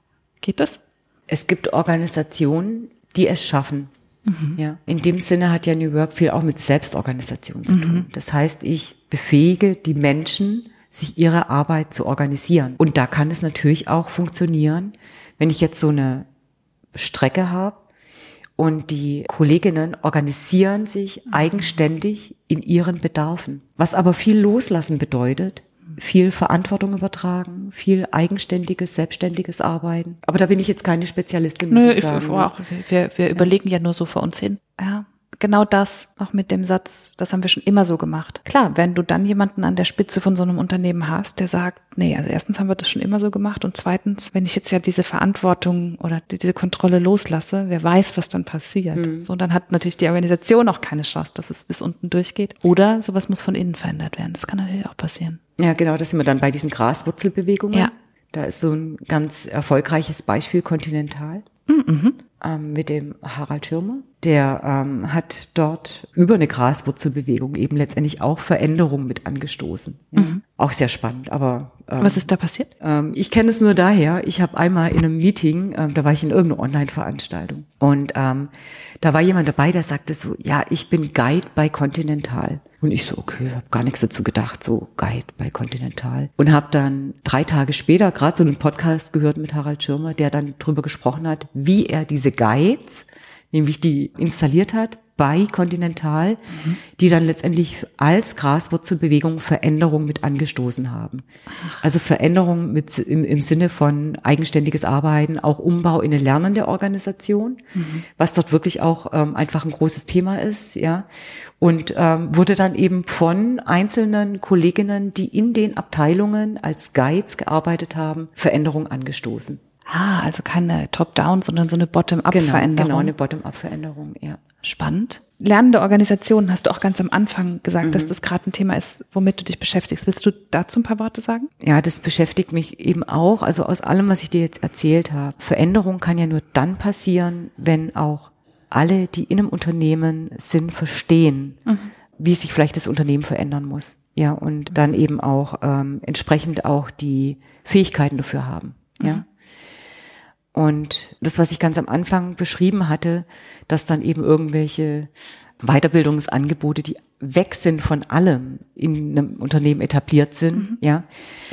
Geht das? Es gibt Organisationen, die es schaffen. Mhm. Ja, in dem Sinne hat ja New Work viel auch mit Selbstorganisation zu tun. Mhm. Das heißt, ich befähige die Menschen, sich ihre Arbeit zu organisieren. Und da kann es natürlich auch funktionieren, wenn ich jetzt so eine Strecke habe und die Kolleginnen organisieren sich eigenständig in ihren Bedarfen. Was aber viel loslassen bedeutet, viel Verantwortung übertragen, viel eigenständiges, selbstständiges Arbeiten. Aber da bin ich jetzt keine Spezialistin, muss Nö, ich sagen. Ich, auch, wir, wir ja. überlegen ja nur so vor uns hin. Ja genau das, auch mit dem Satz, das haben wir schon immer so gemacht. Klar, wenn du dann jemanden an der Spitze von so einem Unternehmen hast, der sagt, nee, also erstens haben wir das schon immer so gemacht und zweitens, wenn ich jetzt ja diese Verantwortung oder diese Kontrolle loslasse, wer weiß, was dann passiert. Mhm. So, dann hat natürlich die Organisation auch keine Chance, dass es bis unten durchgeht. Oder sowas muss von innen verändert werden. Das kann natürlich auch passieren. Ja, genau, das sind wir dann bei diesen Graswurzelbewegungen. Ja. Da ist so ein ganz erfolgreiches Beispiel Continental. Mhm. Ähm, mit dem Harald Schirmer. Der ähm, hat dort über eine Graswurzelbewegung eben letztendlich auch Veränderungen mit angestoßen. Ja. Mhm. Auch sehr spannend, aber ähm, was ist da passiert? Ähm, ich kenne es nur daher. Ich habe einmal in einem Meeting, ähm, da war ich in irgendeiner Online-Veranstaltung und ähm, da war jemand dabei, der sagte so, ja, ich bin Guide bei Continental. Und ich so, okay, habe gar nichts dazu gedacht, so Guide bei Continental. Und habe dann drei Tage später gerade so einen Podcast gehört mit Harald Schirmer, der dann drüber gesprochen hat, wie er diese Guides, nämlich die installiert hat bei Continental, mhm. die dann letztendlich als Graswurzelbewegung Veränderungen mit angestoßen haben. Also Veränderungen mit im, im Sinne von eigenständiges Arbeiten, auch Umbau in eine lernende Organisation, mhm. was dort wirklich auch ähm, einfach ein großes Thema ist, ja. Und ähm, wurde dann eben von einzelnen Kolleginnen, die in den Abteilungen als Guides gearbeitet haben, Veränderungen angestoßen. Ah, also keine Top-Down, sondern so eine Bottom-up-Veränderung. Genau, genau, eine Bottom-up-Veränderung, ja. Spannend. Lernende Organisationen hast du auch ganz am Anfang gesagt, mhm. dass das gerade ein Thema ist, womit du dich beschäftigst. Willst du dazu ein paar Worte sagen? Ja, das beschäftigt mich eben auch. Also aus allem, was ich dir jetzt erzählt habe. Veränderung kann ja nur dann passieren, wenn auch alle, die in einem Unternehmen sind, verstehen, mhm. wie sich vielleicht das Unternehmen verändern muss. Ja, und dann eben auch ähm, entsprechend auch die Fähigkeiten dafür haben. Ja. Mhm. Und das, was ich ganz am Anfang beschrieben hatte, dass dann eben irgendwelche Weiterbildungsangebote, die weg sind von allem in einem Unternehmen etabliert sind, mhm. ja.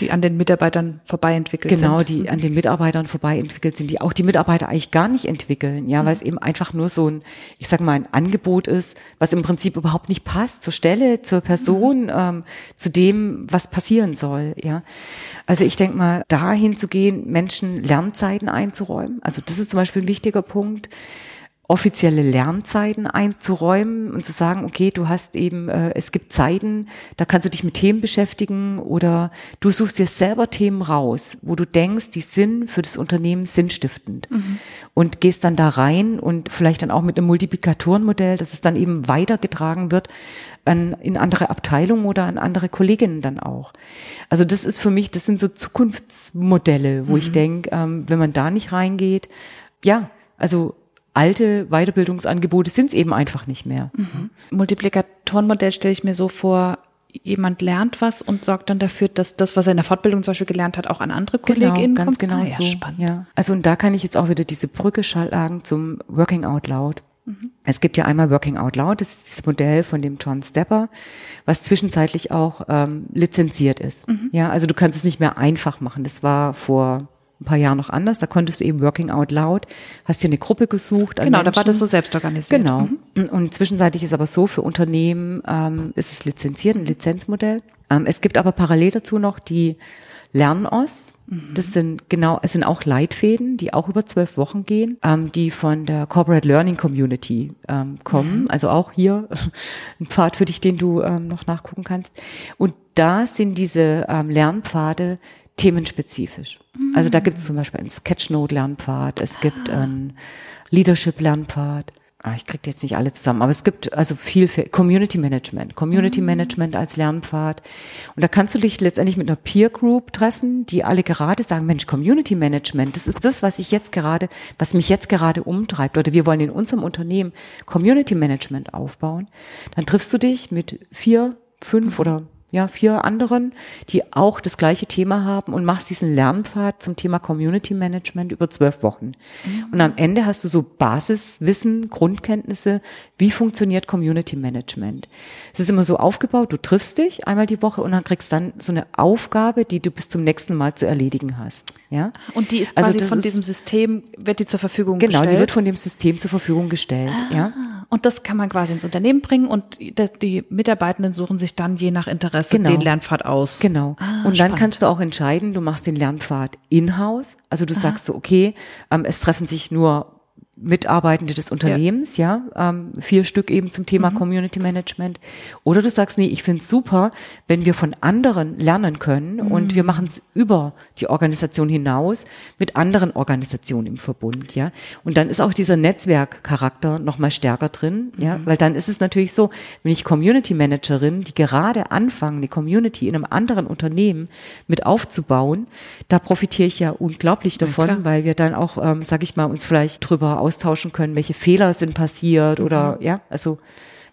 Die an den Mitarbeitern vorbei entwickelt genau, sind. Genau, die an den Mitarbeitern vorbei entwickelt sind, die auch die Mitarbeiter eigentlich gar nicht entwickeln, ja, mhm. weil es eben einfach nur so ein, ich sag mal, ein Angebot ist, was im Prinzip überhaupt nicht passt zur Stelle, zur Person, mhm. ähm, zu dem, was passieren soll, ja. Also ich denke mal, dahin zu gehen, Menschen Lernzeiten einzuräumen, also das ist zum Beispiel ein wichtiger Punkt offizielle Lernzeiten einzuräumen und zu sagen, okay, du hast eben, äh, es gibt Zeiten, da kannst du dich mit Themen beschäftigen oder du suchst dir selber Themen raus, wo du denkst, die sind für das Unternehmen sinnstiftend mhm. und gehst dann da rein und vielleicht dann auch mit einem Multiplikatorenmodell, dass es dann eben weitergetragen wird an, in andere Abteilungen oder an andere Kolleginnen dann auch. Also das ist für mich, das sind so Zukunftsmodelle, wo mhm. ich denke, ähm, wenn man da nicht reingeht, ja, also alte Weiterbildungsangebote sind es eben einfach nicht mehr. Mhm. Multiplikatorenmodell stelle ich mir so vor, jemand lernt was und sorgt dann dafür, dass das, was er in der Fortbildung zum Beispiel gelernt hat, auch an andere genau, KollegInnen ganz kommt. Genau, ah, ja, so. Spannend. Ja. Also und da kann ich jetzt auch wieder diese Brücke schlagen zum Working Out Loud. Mhm. Es gibt ja einmal Working Out Loud, das ist das Modell von dem John Stepper, was zwischenzeitlich auch ähm, lizenziert ist. Mhm. Ja, also du kannst es nicht mehr einfach machen. Das war vor ein paar Jahren noch anders. Da konntest du eben Working Out Loud, hast dir eine Gruppe gesucht. Genau, Menschen. da war das so selbst organisiert. Genau. Mhm. Und zwischenzeitlich ist aber so, für Unternehmen ähm, ist es lizenziert, ein Lizenzmodell. Ähm, es gibt aber parallel dazu noch die Lernos. Mhm. Das sind genau, es sind auch Leitfäden, die auch über zwölf Wochen gehen, ähm, die von der Corporate Learning Community ähm, kommen. Mhm. Also auch hier ein Pfad für dich, den du ähm, noch nachgucken kannst. Und da sind diese ähm, Lernpfade themenspezifisch. Mhm. Also da gibt es zum Beispiel einen Sketchnote-Lernpfad, es gibt ah. einen Leadership-Lernpfad. Ah, ich kriege jetzt nicht alle zusammen, aber es gibt also viel für Community Management, Community mhm. Management als Lernpfad. Und da kannst du dich letztendlich mit einer Peer Group treffen, die alle gerade sagen, Mensch, Community Management, das ist das, was ich jetzt gerade, was mich jetzt gerade umtreibt. Oder wir wollen in unserem Unternehmen Community Management aufbauen. Dann triffst du dich mit vier, fünf mhm. oder ja, vier anderen, die auch das gleiche Thema haben und machst diesen Lernpfad zum Thema Community Management über zwölf Wochen. Mhm. Und am Ende hast du so Basiswissen, Grundkenntnisse, wie funktioniert Community Management. Es ist immer so aufgebaut, du triffst dich einmal die Woche und dann kriegst dann so eine Aufgabe, die du bis zum nächsten Mal zu erledigen hast. Ja? Und die ist also quasi also von ist, diesem System, wird die zur Verfügung genau, gestellt? Genau, die wird von dem System zur Verfügung gestellt. Ah. Ja? Und das kann man quasi ins Unternehmen bringen und die Mitarbeitenden suchen sich dann je nach Interesse genau. den Lernpfad aus. Genau. Ah, und dann spannend. kannst du auch entscheiden, du machst den Lernpfad in-house. Also du Aha. sagst so, okay, ähm, es treffen sich nur Mitarbeitende des Unternehmens, ja, ja ähm, vier Stück eben zum Thema mhm. Community Management. Oder du sagst, nee, ich finde es super, wenn wir von anderen lernen können mhm. und wir machen es über die Organisation hinaus mit anderen Organisationen im Verbund, ja. Und dann ist auch dieser Netzwerkcharakter nochmal stärker drin, ja, mhm. weil dann ist es natürlich so, wenn ich Community Managerin, die gerade anfangen, die Community in einem anderen Unternehmen mit aufzubauen, da profitiere ich ja unglaublich davon, ja, weil wir dann auch, ähm, sag ich mal, uns vielleicht drüber austauschen können, welche Fehler sind passiert oder mhm. ja, also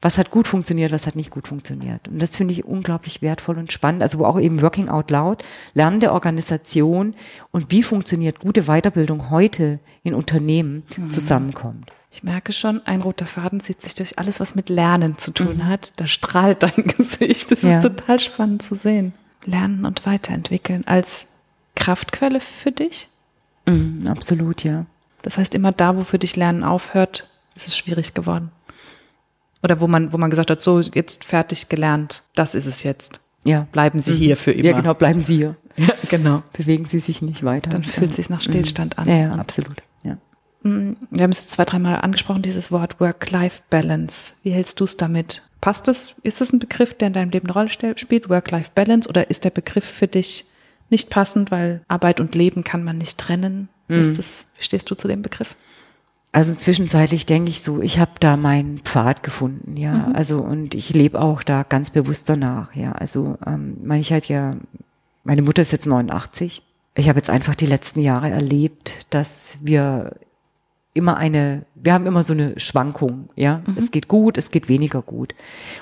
was hat gut funktioniert, was hat nicht gut funktioniert. Und das finde ich unglaublich wertvoll und spannend. Also wo auch eben Working Out Loud, Lernen der Organisation und wie funktioniert gute Weiterbildung heute in Unternehmen mhm. zusammenkommt. Ich merke schon, ein roter Faden zieht sich durch alles, was mit Lernen zu tun mhm. hat. Da strahlt dein Gesicht. Das ja. ist total spannend zu sehen. Lernen und weiterentwickeln als Kraftquelle für dich? Mhm, absolut, ja. Das heißt, immer da, wo für dich Lernen aufhört, ist es schwierig geworden. Oder wo man, wo man gesagt hat, so, jetzt fertig gelernt, das ist es jetzt. Ja. Bleiben Sie mhm. hier für immer. Ja, genau, bleiben Sie hier. Ja, genau. Bewegen Sie sich nicht weiter. Dann fühlt es sich nach Stillstand mhm. an. Ja, ja absolut. Ja. Mm, wir haben es zwei, dreimal angesprochen, dieses Wort Work-Life-Balance. Wie hältst du es damit? Passt es? Ist es ein Begriff, der in deinem Leben eine Rolle spielt, Work-Life-Balance? Oder ist der Begriff für dich nicht passend, weil Arbeit und Leben kann man nicht trennen? Mhm. Ist das, wie stehst du zu dem Begriff? Also zwischenzeitlich denke ich so, ich habe da meinen Pfad gefunden, ja. Mhm. Also und ich lebe auch da ganz bewusst danach, ja. Also ähm, meine ich halt ja, meine Mutter ist jetzt 89. Ich habe jetzt einfach die letzten Jahre erlebt, dass wir immer eine, wir haben immer so eine Schwankung, ja. Mhm. Es geht gut, es geht weniger gut.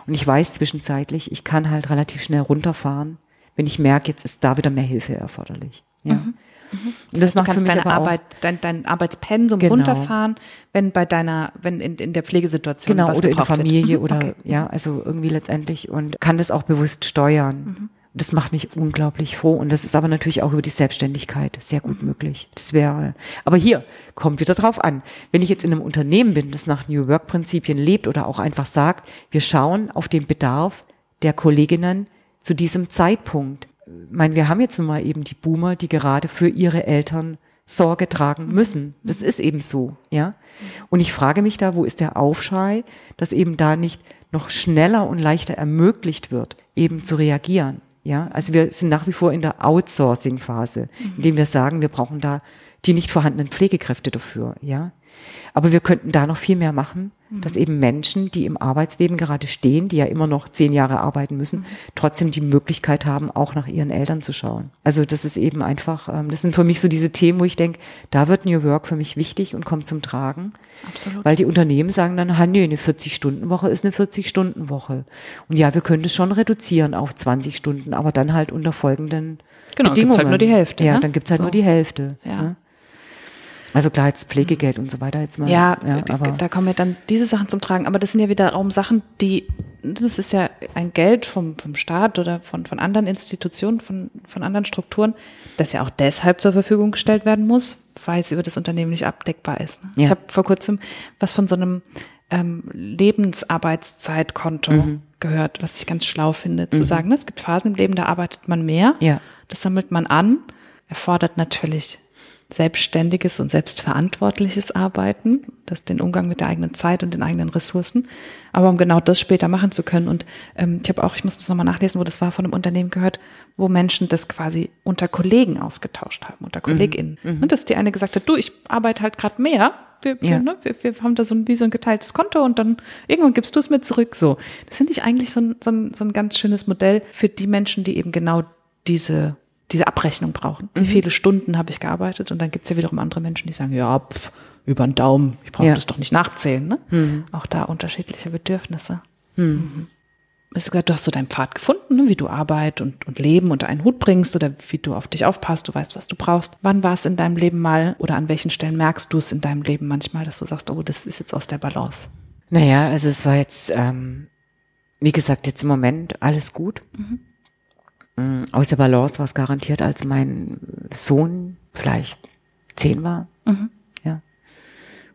Und ich weiß zwischenzeitlich, ich kann halt relativ schnell runterfahren, wenn ich merke, jetzt ist da wieder mehr Hilfe erforderlich, ja. Mhm. Mhm. Das, das heißt, macht du kannst deine Arbeit, dein, dein Arbeitspensum genau. runterfahren, wenn bei deiner, wenn in, in der Pflegesituation genau was oder in der Familie wird. oder okay. ja, also irgendwie letztendlich und kann das auch bewusst steuern. Mhm. Das macht mich unglaublich froh und das ist aber natürlich auch über die Selbstständigkeit sehr gut mhm. möglich. Das wäre, aber hier kommt wieder drauf an. Wenn ich jetzt in einem Unternehmen bin, das nach New Work Prinzipien lebt oder auch einfach sagt, wir schauen auf den Bedarf der Kolleginnen zu diesem Zeitpunkt meine, wir haben jetzt nun mal eben die Boomer, die gerade für ihre Eltern Sorge tragen müssen. Das ist eben so, ja. Und ich frage mich da, wo ist der Aufschrei, dass eben da nicht noch schneller und leichter ermöglicht wird, eben zu reagieren. Ja, also wir sind nach wie vor in der Outsourcing-Phase, indem wir sagen, wir brauchen da die nicht vorhandenen Pflegekräfte dafür, ja. Aber wir könnten da noch viel mehr machen, mhm. dass eben Menschen, die im Arbeitsleben gerade stehen, die ja immer noch zehn Jahre arbeiten müssen, mhm. trotzdem die Möglichkeit haben, auch nach ihren Eltern zu schauen. Also das ist eben einfach, ähm, das sind für mich so diese Themen, wo ich denke, da wird New Work für mich wichtig und kommt zum Tragen. Absolut. Weil die Unternehmen sagen dann, ha, nee, eine 40-Stunden-Woche ist eine 40-Stunden-Woche. Und ja, wir können das schon reduzieren auf 20 Stunden, aber dann halt unter folgenden genau, Bedingungen. Genau, halt nur die Hälfte. Ja, ne? dann gibt's halt so. nur die Hälfte. Ja. Ne? Also klar, jetzt Pflegegeld und so weiter jetzt mal. Ja, ja aber da kommen ja dann diese Sachen zum Tragen. Aber das sind ja wiederum Sachen, die, das ist ja ein Geld vom, vom Staat oder von, von anderen Institutionen, von, von anderen Strukturen, das ja auch deshalb zur Verfügung gestellt werden muss, weil es über das Unternehmen nicht abdeckbar ist. Ne? Ja. Ich habe vor kurzem was von so einem ähm, Lebensarbeitszeitkonto mhm. gehört, was ich ganz schlau finde, mhm. zu sagen, ne, es gibt Phasen im Leben, da arbeitet man mehr, ja. das sammelt man an, erfordert natürlich selbstständiges und selbstverantwortliches Arbeiten, das den Umgang mit der eigenen Zeit und den eigenen Ressourcen. Aber um genau das später machen zu können. Und ähm, ich habe auch, ich muss das nochmal nachlesen, wo das war, von einem Unternehmen gehört, wo Menschen das quasi unter Kollegen ausgetauscht haben, unter KollegInnen. Mhm. Und mhm. dass die eine gesagt hat, du, ich arbeite halt gerade mehr. Wir, ja. wir, ne, wir, wir haben da so ein, wie so ein geteiltes Konto und dann irgendwann gibst du es mir zurück. So, das finde ich eigentlich so ein, so, ein, so ein ganz schönes Modell für die Menschen, die eben genau diese diese Abrechnung brauchen. Mhm. Wie viele Stunden habe ich gearbeitet? Und dann gibt es ja wiederum andere Menschen, die sagen, ja, pff, über den Daumen, ich brauche ja. das doch nicht nachzählen. Ne? Mhm. Auch da unterschiedliche Bedürfnisse. Mhm. mhm. Du hast so deinen Pfad gefunden, ne? wie du Arbeit und, und Leben unter einen Hut bringst oder wie du auf dich aufpasst, du weißt, was du brauchst. Wann war es in deinem Leben mal oder an welchen Stellen merkst du es in deinem Leben manchmal, dass du sagst, oh, das ist jetzt aus der Balance? Naja, also es war jetzt, ähm, wie gesagt, jetzt im Moment alles gut. Mhm. Mm, aus der Balance war es garantiert, als mein Sohn vielleicht zehn war. Mhm. Ja.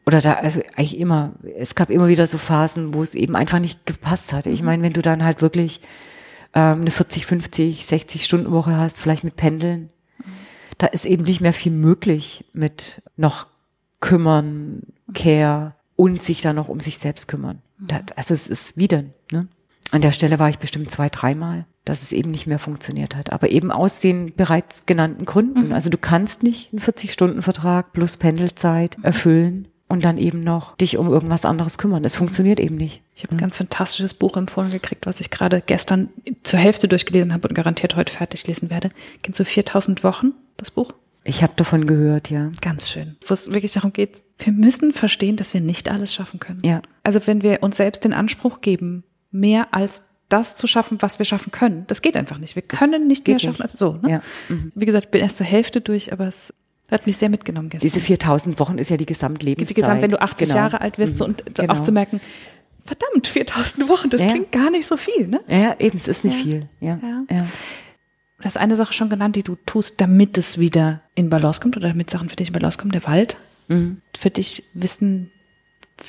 Oder da, also eigentlich immer, es gab immer wieder so Phasen, wo es eben einfach nicht gepasst hat. Ich mhm. meine, wenn du dann halt wirklich ähm, eine 40, 50, 60 Stunden Woche hast, vielleicht mit Pendeln, mhm. da ist eben nicht mehr viel möglich mit noch kümmern, Care und sich dann noch um sich selbst kümmern. Mhm. Da, also es ist wie denn? An der Stelle war ich bestimmt zwei, dreimal dass es eben nicht mehr funktioniert hat. Aber eben aus den bereits genannten Gründen. Mhm. Also du kannst nicht einen 40-Stunden-Vertrag plus Pendelzeit mhm. erfüllen und dann eben noch dich um irgendwas anderes kümmern. Es funktioniert eben nicht. Ich habe ein ganz fantastisches Buch empfohlen gekriegt, was ich gerade gestern zur Hälfte durchgelesen habe und garantiert heute fertig lesen werde. Kennst du 4000 Wochen, das Buch? Ich habe davon gehört, ja. Ganz schön. Wo es wirklich darum geht, wir müssen verstehen, dass wir nicht alles schaffen können. Ja. Also wenn wir uns selbst den Anspruch geben, mehr als das zu schaffen, was wir schaffen können. Das geht einfach nicht. Wir können nicht mehr schaffen als so. Ne? Ja. Mhm. Wie gesagt, ich bin erst zur Hälfte durch, aber es hat mich sehr mitgenommen gestern. Diese 4000 Wochen ist ja die Gesamtlebenszeit. Die Gesamt, wenn du 80 genau. Jahre alt wirst mhm. so, und genau. auch zu merken, verdammt, 4000 Wochen, das ja. klingt gar nicht so viel, ne? Ja, eben, es ist nicht ja. viel. Ja. ja. ja. Du hast eine Sache schon genannt, die du tust, damit es wieder in Balance kommt oder damit Sachen für dich in Balance kommen, der Wald. Mhm. Für dich wissen,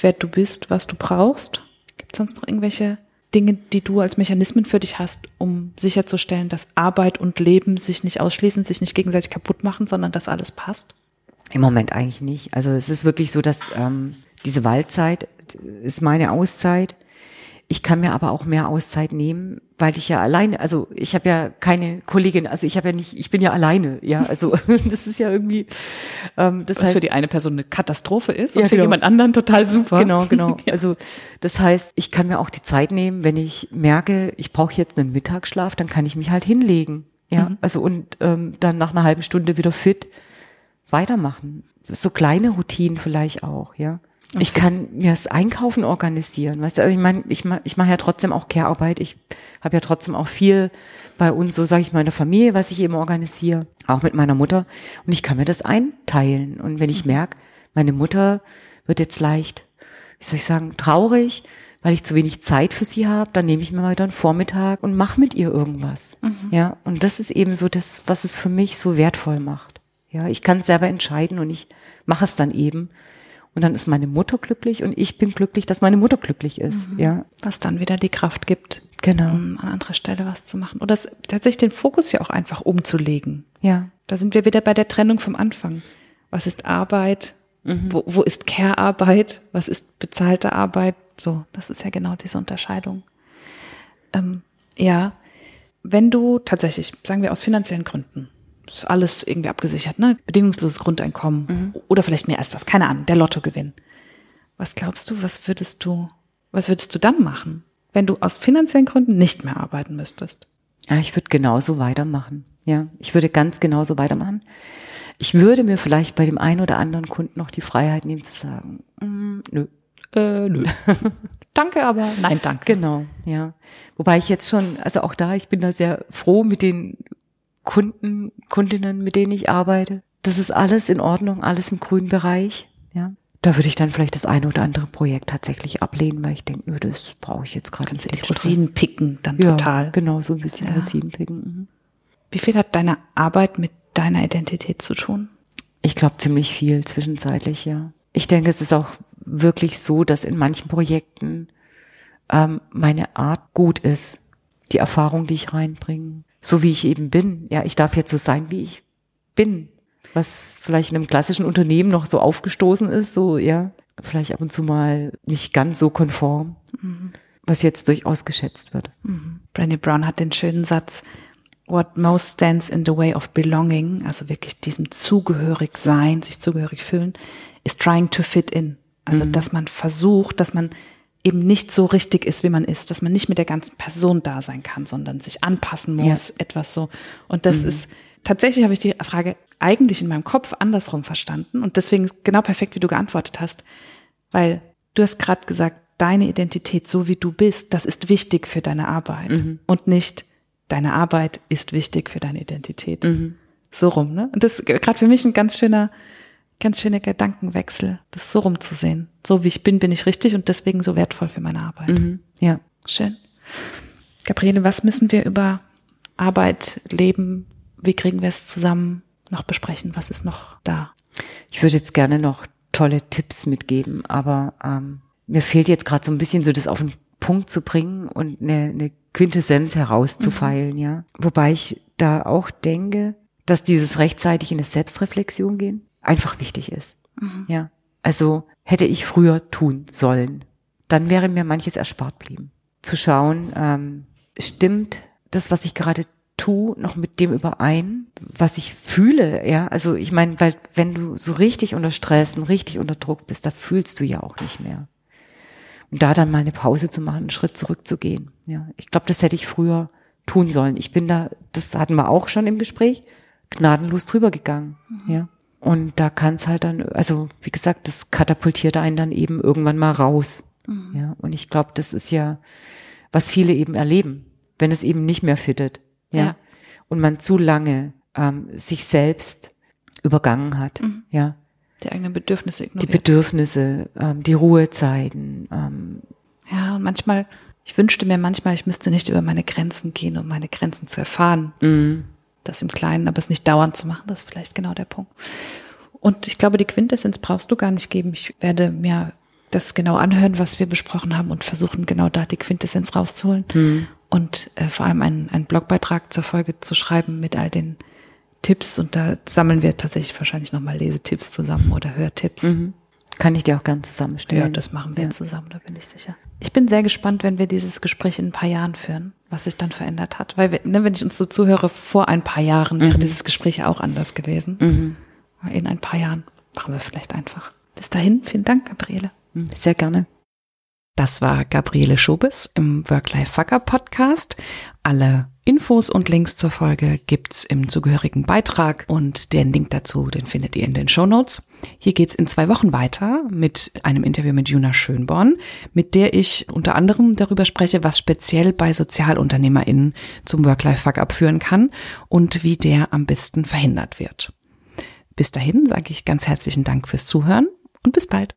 wer du bist, was du brauchst. Gibt es sonst noch irgendwelche Dinge, die du als Mechanismen für dich hast, um sicherzustellen, dass Arbeit und Leben sich nicht ausschließen, sich nicht gegenseitig kaputt machen, sondern dass alles passt? Im Moment eigentlich nicht. Also es ist wirklich so, dass ähm, diese Waldzeit ist meine Auszeit. Ich kann mir aber auch mehr Auszeit nehmen, weil ich ja alleine, also ich habe ja keine Kollegin, also ich habe ja nicht, ich bin ja alleine, ja, also das ist ja irgendwie, ähm, das Was heißt, für die eine Person eine Katastrophe ist und ja, für genau. jemand anderen total super. Genau, genau. ja. Also das heißt, ich kann mir auch die Zeit nehmen, wenn ich merke, ich brauche jetzt einen Mittagsschlaf, dann kann ich mich halt hinlegen, ja, mhm. also und ähm, dann nach einer halben Stunde wieder fit weitermachen. So kleine Routinen vielleicht auch, ja. Ich kann mir das Einkaufen organisieren. Weißt du, also ich meine, ich mache ich mach ja trotzdem auch Care-Arbeit. Ich habe ja trotzdem auch viel bei uns, so sage ich, meiner Familie, was ich eben organisiere, auch mit meiner Mutter. Und ich kann mir das einteilen. Und wenn ich mhm. merke, meine Mutter wird jetzt leicht, wie soll ich sagen, traurig, weil ich zu wenig Zeit für sie habe, dann nehme ich mir mal wieder einen Vormittag und mache mit ihr irgendwas. Mhm. Ja, und das ist eben so das, was es für mich so wertvoll macht. Ja, ich kann es selber entscheiden und ich mache es dann eben. Und dann ist meine Mutter glücklich und ich bin glücklich, dass meine Mutter glücklich ist. Mhm. Ja. Was dann wieder die Kraft gibt, genau. um an anderer Stelle was zu machen. Oder tatsächlich den Fokus ja auch einfach umzulegen. Ja. Da sind wir wieder bei der Trennung vom Anfang. was ist Arbeit, mhm. wo, wo ist Care-Arbeit, was ist bezahlte Arbeit. So, das ist ja genau diese Unterscheidung. Ähm, ja, wenn du tatsächlich, sagen wir aus finanziellen Gründen, ist alles irgendwie abgesichert, ne? Bedingungsloses Grundeinkommen mhm. oder vielleicht mehr als das, keine Ahnung, der Lottogewinn. Was glaubst du, was würdest du, was würdest du dann machen, wenn du aus finanziellen Gründen nicht mehr arbeiten müsstest? Ja, ich würde genauso weitermachen. Ja, ich würde ganz genauso weitermachen. Ich würde mir vielleicht bei dem einen oder anderen Kunden noch die Freiheit nehmen zu sagen, mm, nö, äh, nö. danke, aber nein, danke. Genau, ja. Wobei ich jetzt schon, also auch da, ich bin da sehr froh mit den Kunden, Kundinnen, mit denen ich arbeite. Das ist alles in Ordnung, alles im grünen Bereich, ja. Da würde ich dann vielleicht das eine oder andere Projekt tatsächlich ablehnen, weil ich denke, nö, das brauche ich jetzt gerade nicht. Die Rosinen picken dann ja, total. Genau, so ein bisschen ja. Rosinen picken. Mhm. Wie viel hat deine Arbeit mit deiner Identität zu tun? Ich glaube ziemlich viel zwischenzeitlich, ja. Ich denke, es ist auch wirklich so, dass in manchen Projekten ähm, meine Art gut ist. Die Erfahrung, die ich reinbringe. So wie ich eben bin. Ja, ich darf jetzt so sein, wie ich bin. Was vielleicht in einem klassischen Unternehmen noch so aufgestoßen ist, so, ja. Vielleicht ab und zu mal nicht ganz so konform. Mhm. Was jetzt durchaus geschätzt wird. Mhm. Brandy Brown hat den schönen Satz, what most stands in the way of belonging, also wirklich diesem zugehörig sein, sich zugehörig fühlen, is trying to fit in. Also, mhm. dass man versucht, dass man eben nicht so richtig ist, wie man ist, dass man nicht mit der ganzen Person da sein kann, sondern sich anpassen muss, ja. etwas so. Und das mhm. ist, tatsächlich habe ich die Frage eigentlich in meinem Kopf andersrum verstanden und deswegen genau perfekt, wie du geantwortet hast, weil du hast gerade gesagt, deine Identität, so wie du bist, das ist wichtig für deine Arbeit mhm. und nicht, deine Arbeit ist wichtig für deine Identität. Mhm. So rum, ne? Und das ist gerade für mich ein ganz schöner, ganz schöner Gedankenwechsel, das so rumzusehen. So wie ich bin, bin ich richtig und deswegen so wertvoll für meine Arbeit. Mhm. Ja. Schön. Gabriele, was müssen wir über Arbeit, Leben, wie kriegen wir es zusammen noch besprechen? Was ist noch da? Ich würde jetzt gerne noch tolle Tipps mitgeben, aber ähm, mir fehlt jetzt gerade so ein bisschen so das auf den Punkt zu bringen und eine, eine Quintessenz herauszufeilen, mhm. ja. Wobei ich da auch denke, dass dieses rechtzeitig in eine Selbstreflexion gehen einfach wichtig ist. Mhm. Ja. Also hätte ich früher tun sollen, dann wäre mir manches erspart blieben. Zu schauen, ähm, stimmt das, was ich gerade tue, noch mit dem überein, was ich fühle, ja. Also ich meine, weil wenn du so richtig unter Stress und richtig unter Druck bist, da fühlst du ja auch nicht mehr. Und da dann mal eine Pause zu machen, einen Schritt zurückzugehen. Ja, ich glaube, das hätte ich früher tun sollen. Ich bin da, das hatten wir auch schon im Gespräch, gnadenlos drüber gegangen. Mhm. Ja. Und da kann es halt dann, also wie gesagt, das katapultiert einen dann eben irgendwann mal raus. Mhm. Ja. Und ich glaube, das ist ja, was viele eben erleben, wenn es eben nicht mehr fittet. Ja. ja. Und man zu lange ähm, sich selbst übergangen hat. Mhm. Ja die eigenen Bedürfnisse ignoriert. Die Bedürfnisse, ähm, die Ruhezeiten. Ähm. Ja, und manchmal, ich wünschte mir manchmal, ich müsste nicht über meine Grenzen gehen, um meine Grenzen zu erfahren. Mhm. Das im Kleinen, aber es nicht dauernd zu machen, das ist vielleicht genau der Punkt. Und ich glaube, die Quintessenz brauchst du gar nicht geben. Ich werde mir das genau anhören, was wir besprochen haben und versuchen, genau da die Quintessenz rauszuholen. Mhm. Und äh, vor allem einen, einen Blogbeitrag zur Folge zu schreiben mit all den Tipps und da sammeln wir tatsächlich wahrscheinlich nochmal Lesetipps zusammen oder Hörtipps. Mhm. Kann ich dir auch gern zusammenstellen. Ja, das machen wir ja. zusammen, da bin ich sicher. Ich bin sehr gespannt, wenn wir dieses Gespräch in ein paar Jahren führen, was sich dann verändert hat. Weil, ne, wenn ich uns so zuhöre, vor ein paar Jahren wäre mhm. dieses Gespräch auch anders gewesen. Mhm. In ein paar Jahren machen wir vielleicht einfach. Bis dahin, vielen Dank, Gabriele. Mhm, sehr gerne. Das war Gabriele Schobes im Work-Life-Fucker Podcast. Alle Infos und Links zur Folge gibt's im zugehörigen Beitrag und den Link dazu, den findet ihr in den Show Notes. Hier geht's in zwei Wochen weiter mit einem Interview mit Juna Schönborn, mit der ich unter anderem darüber spreche, was speziell bei SozialunternehmerInnen zum Work-Life-Fuck führen kann und wie der am besten verhindert wird. Bis dahin sage ich ganz herzlichen Dank fürs Zuhören und bis bald.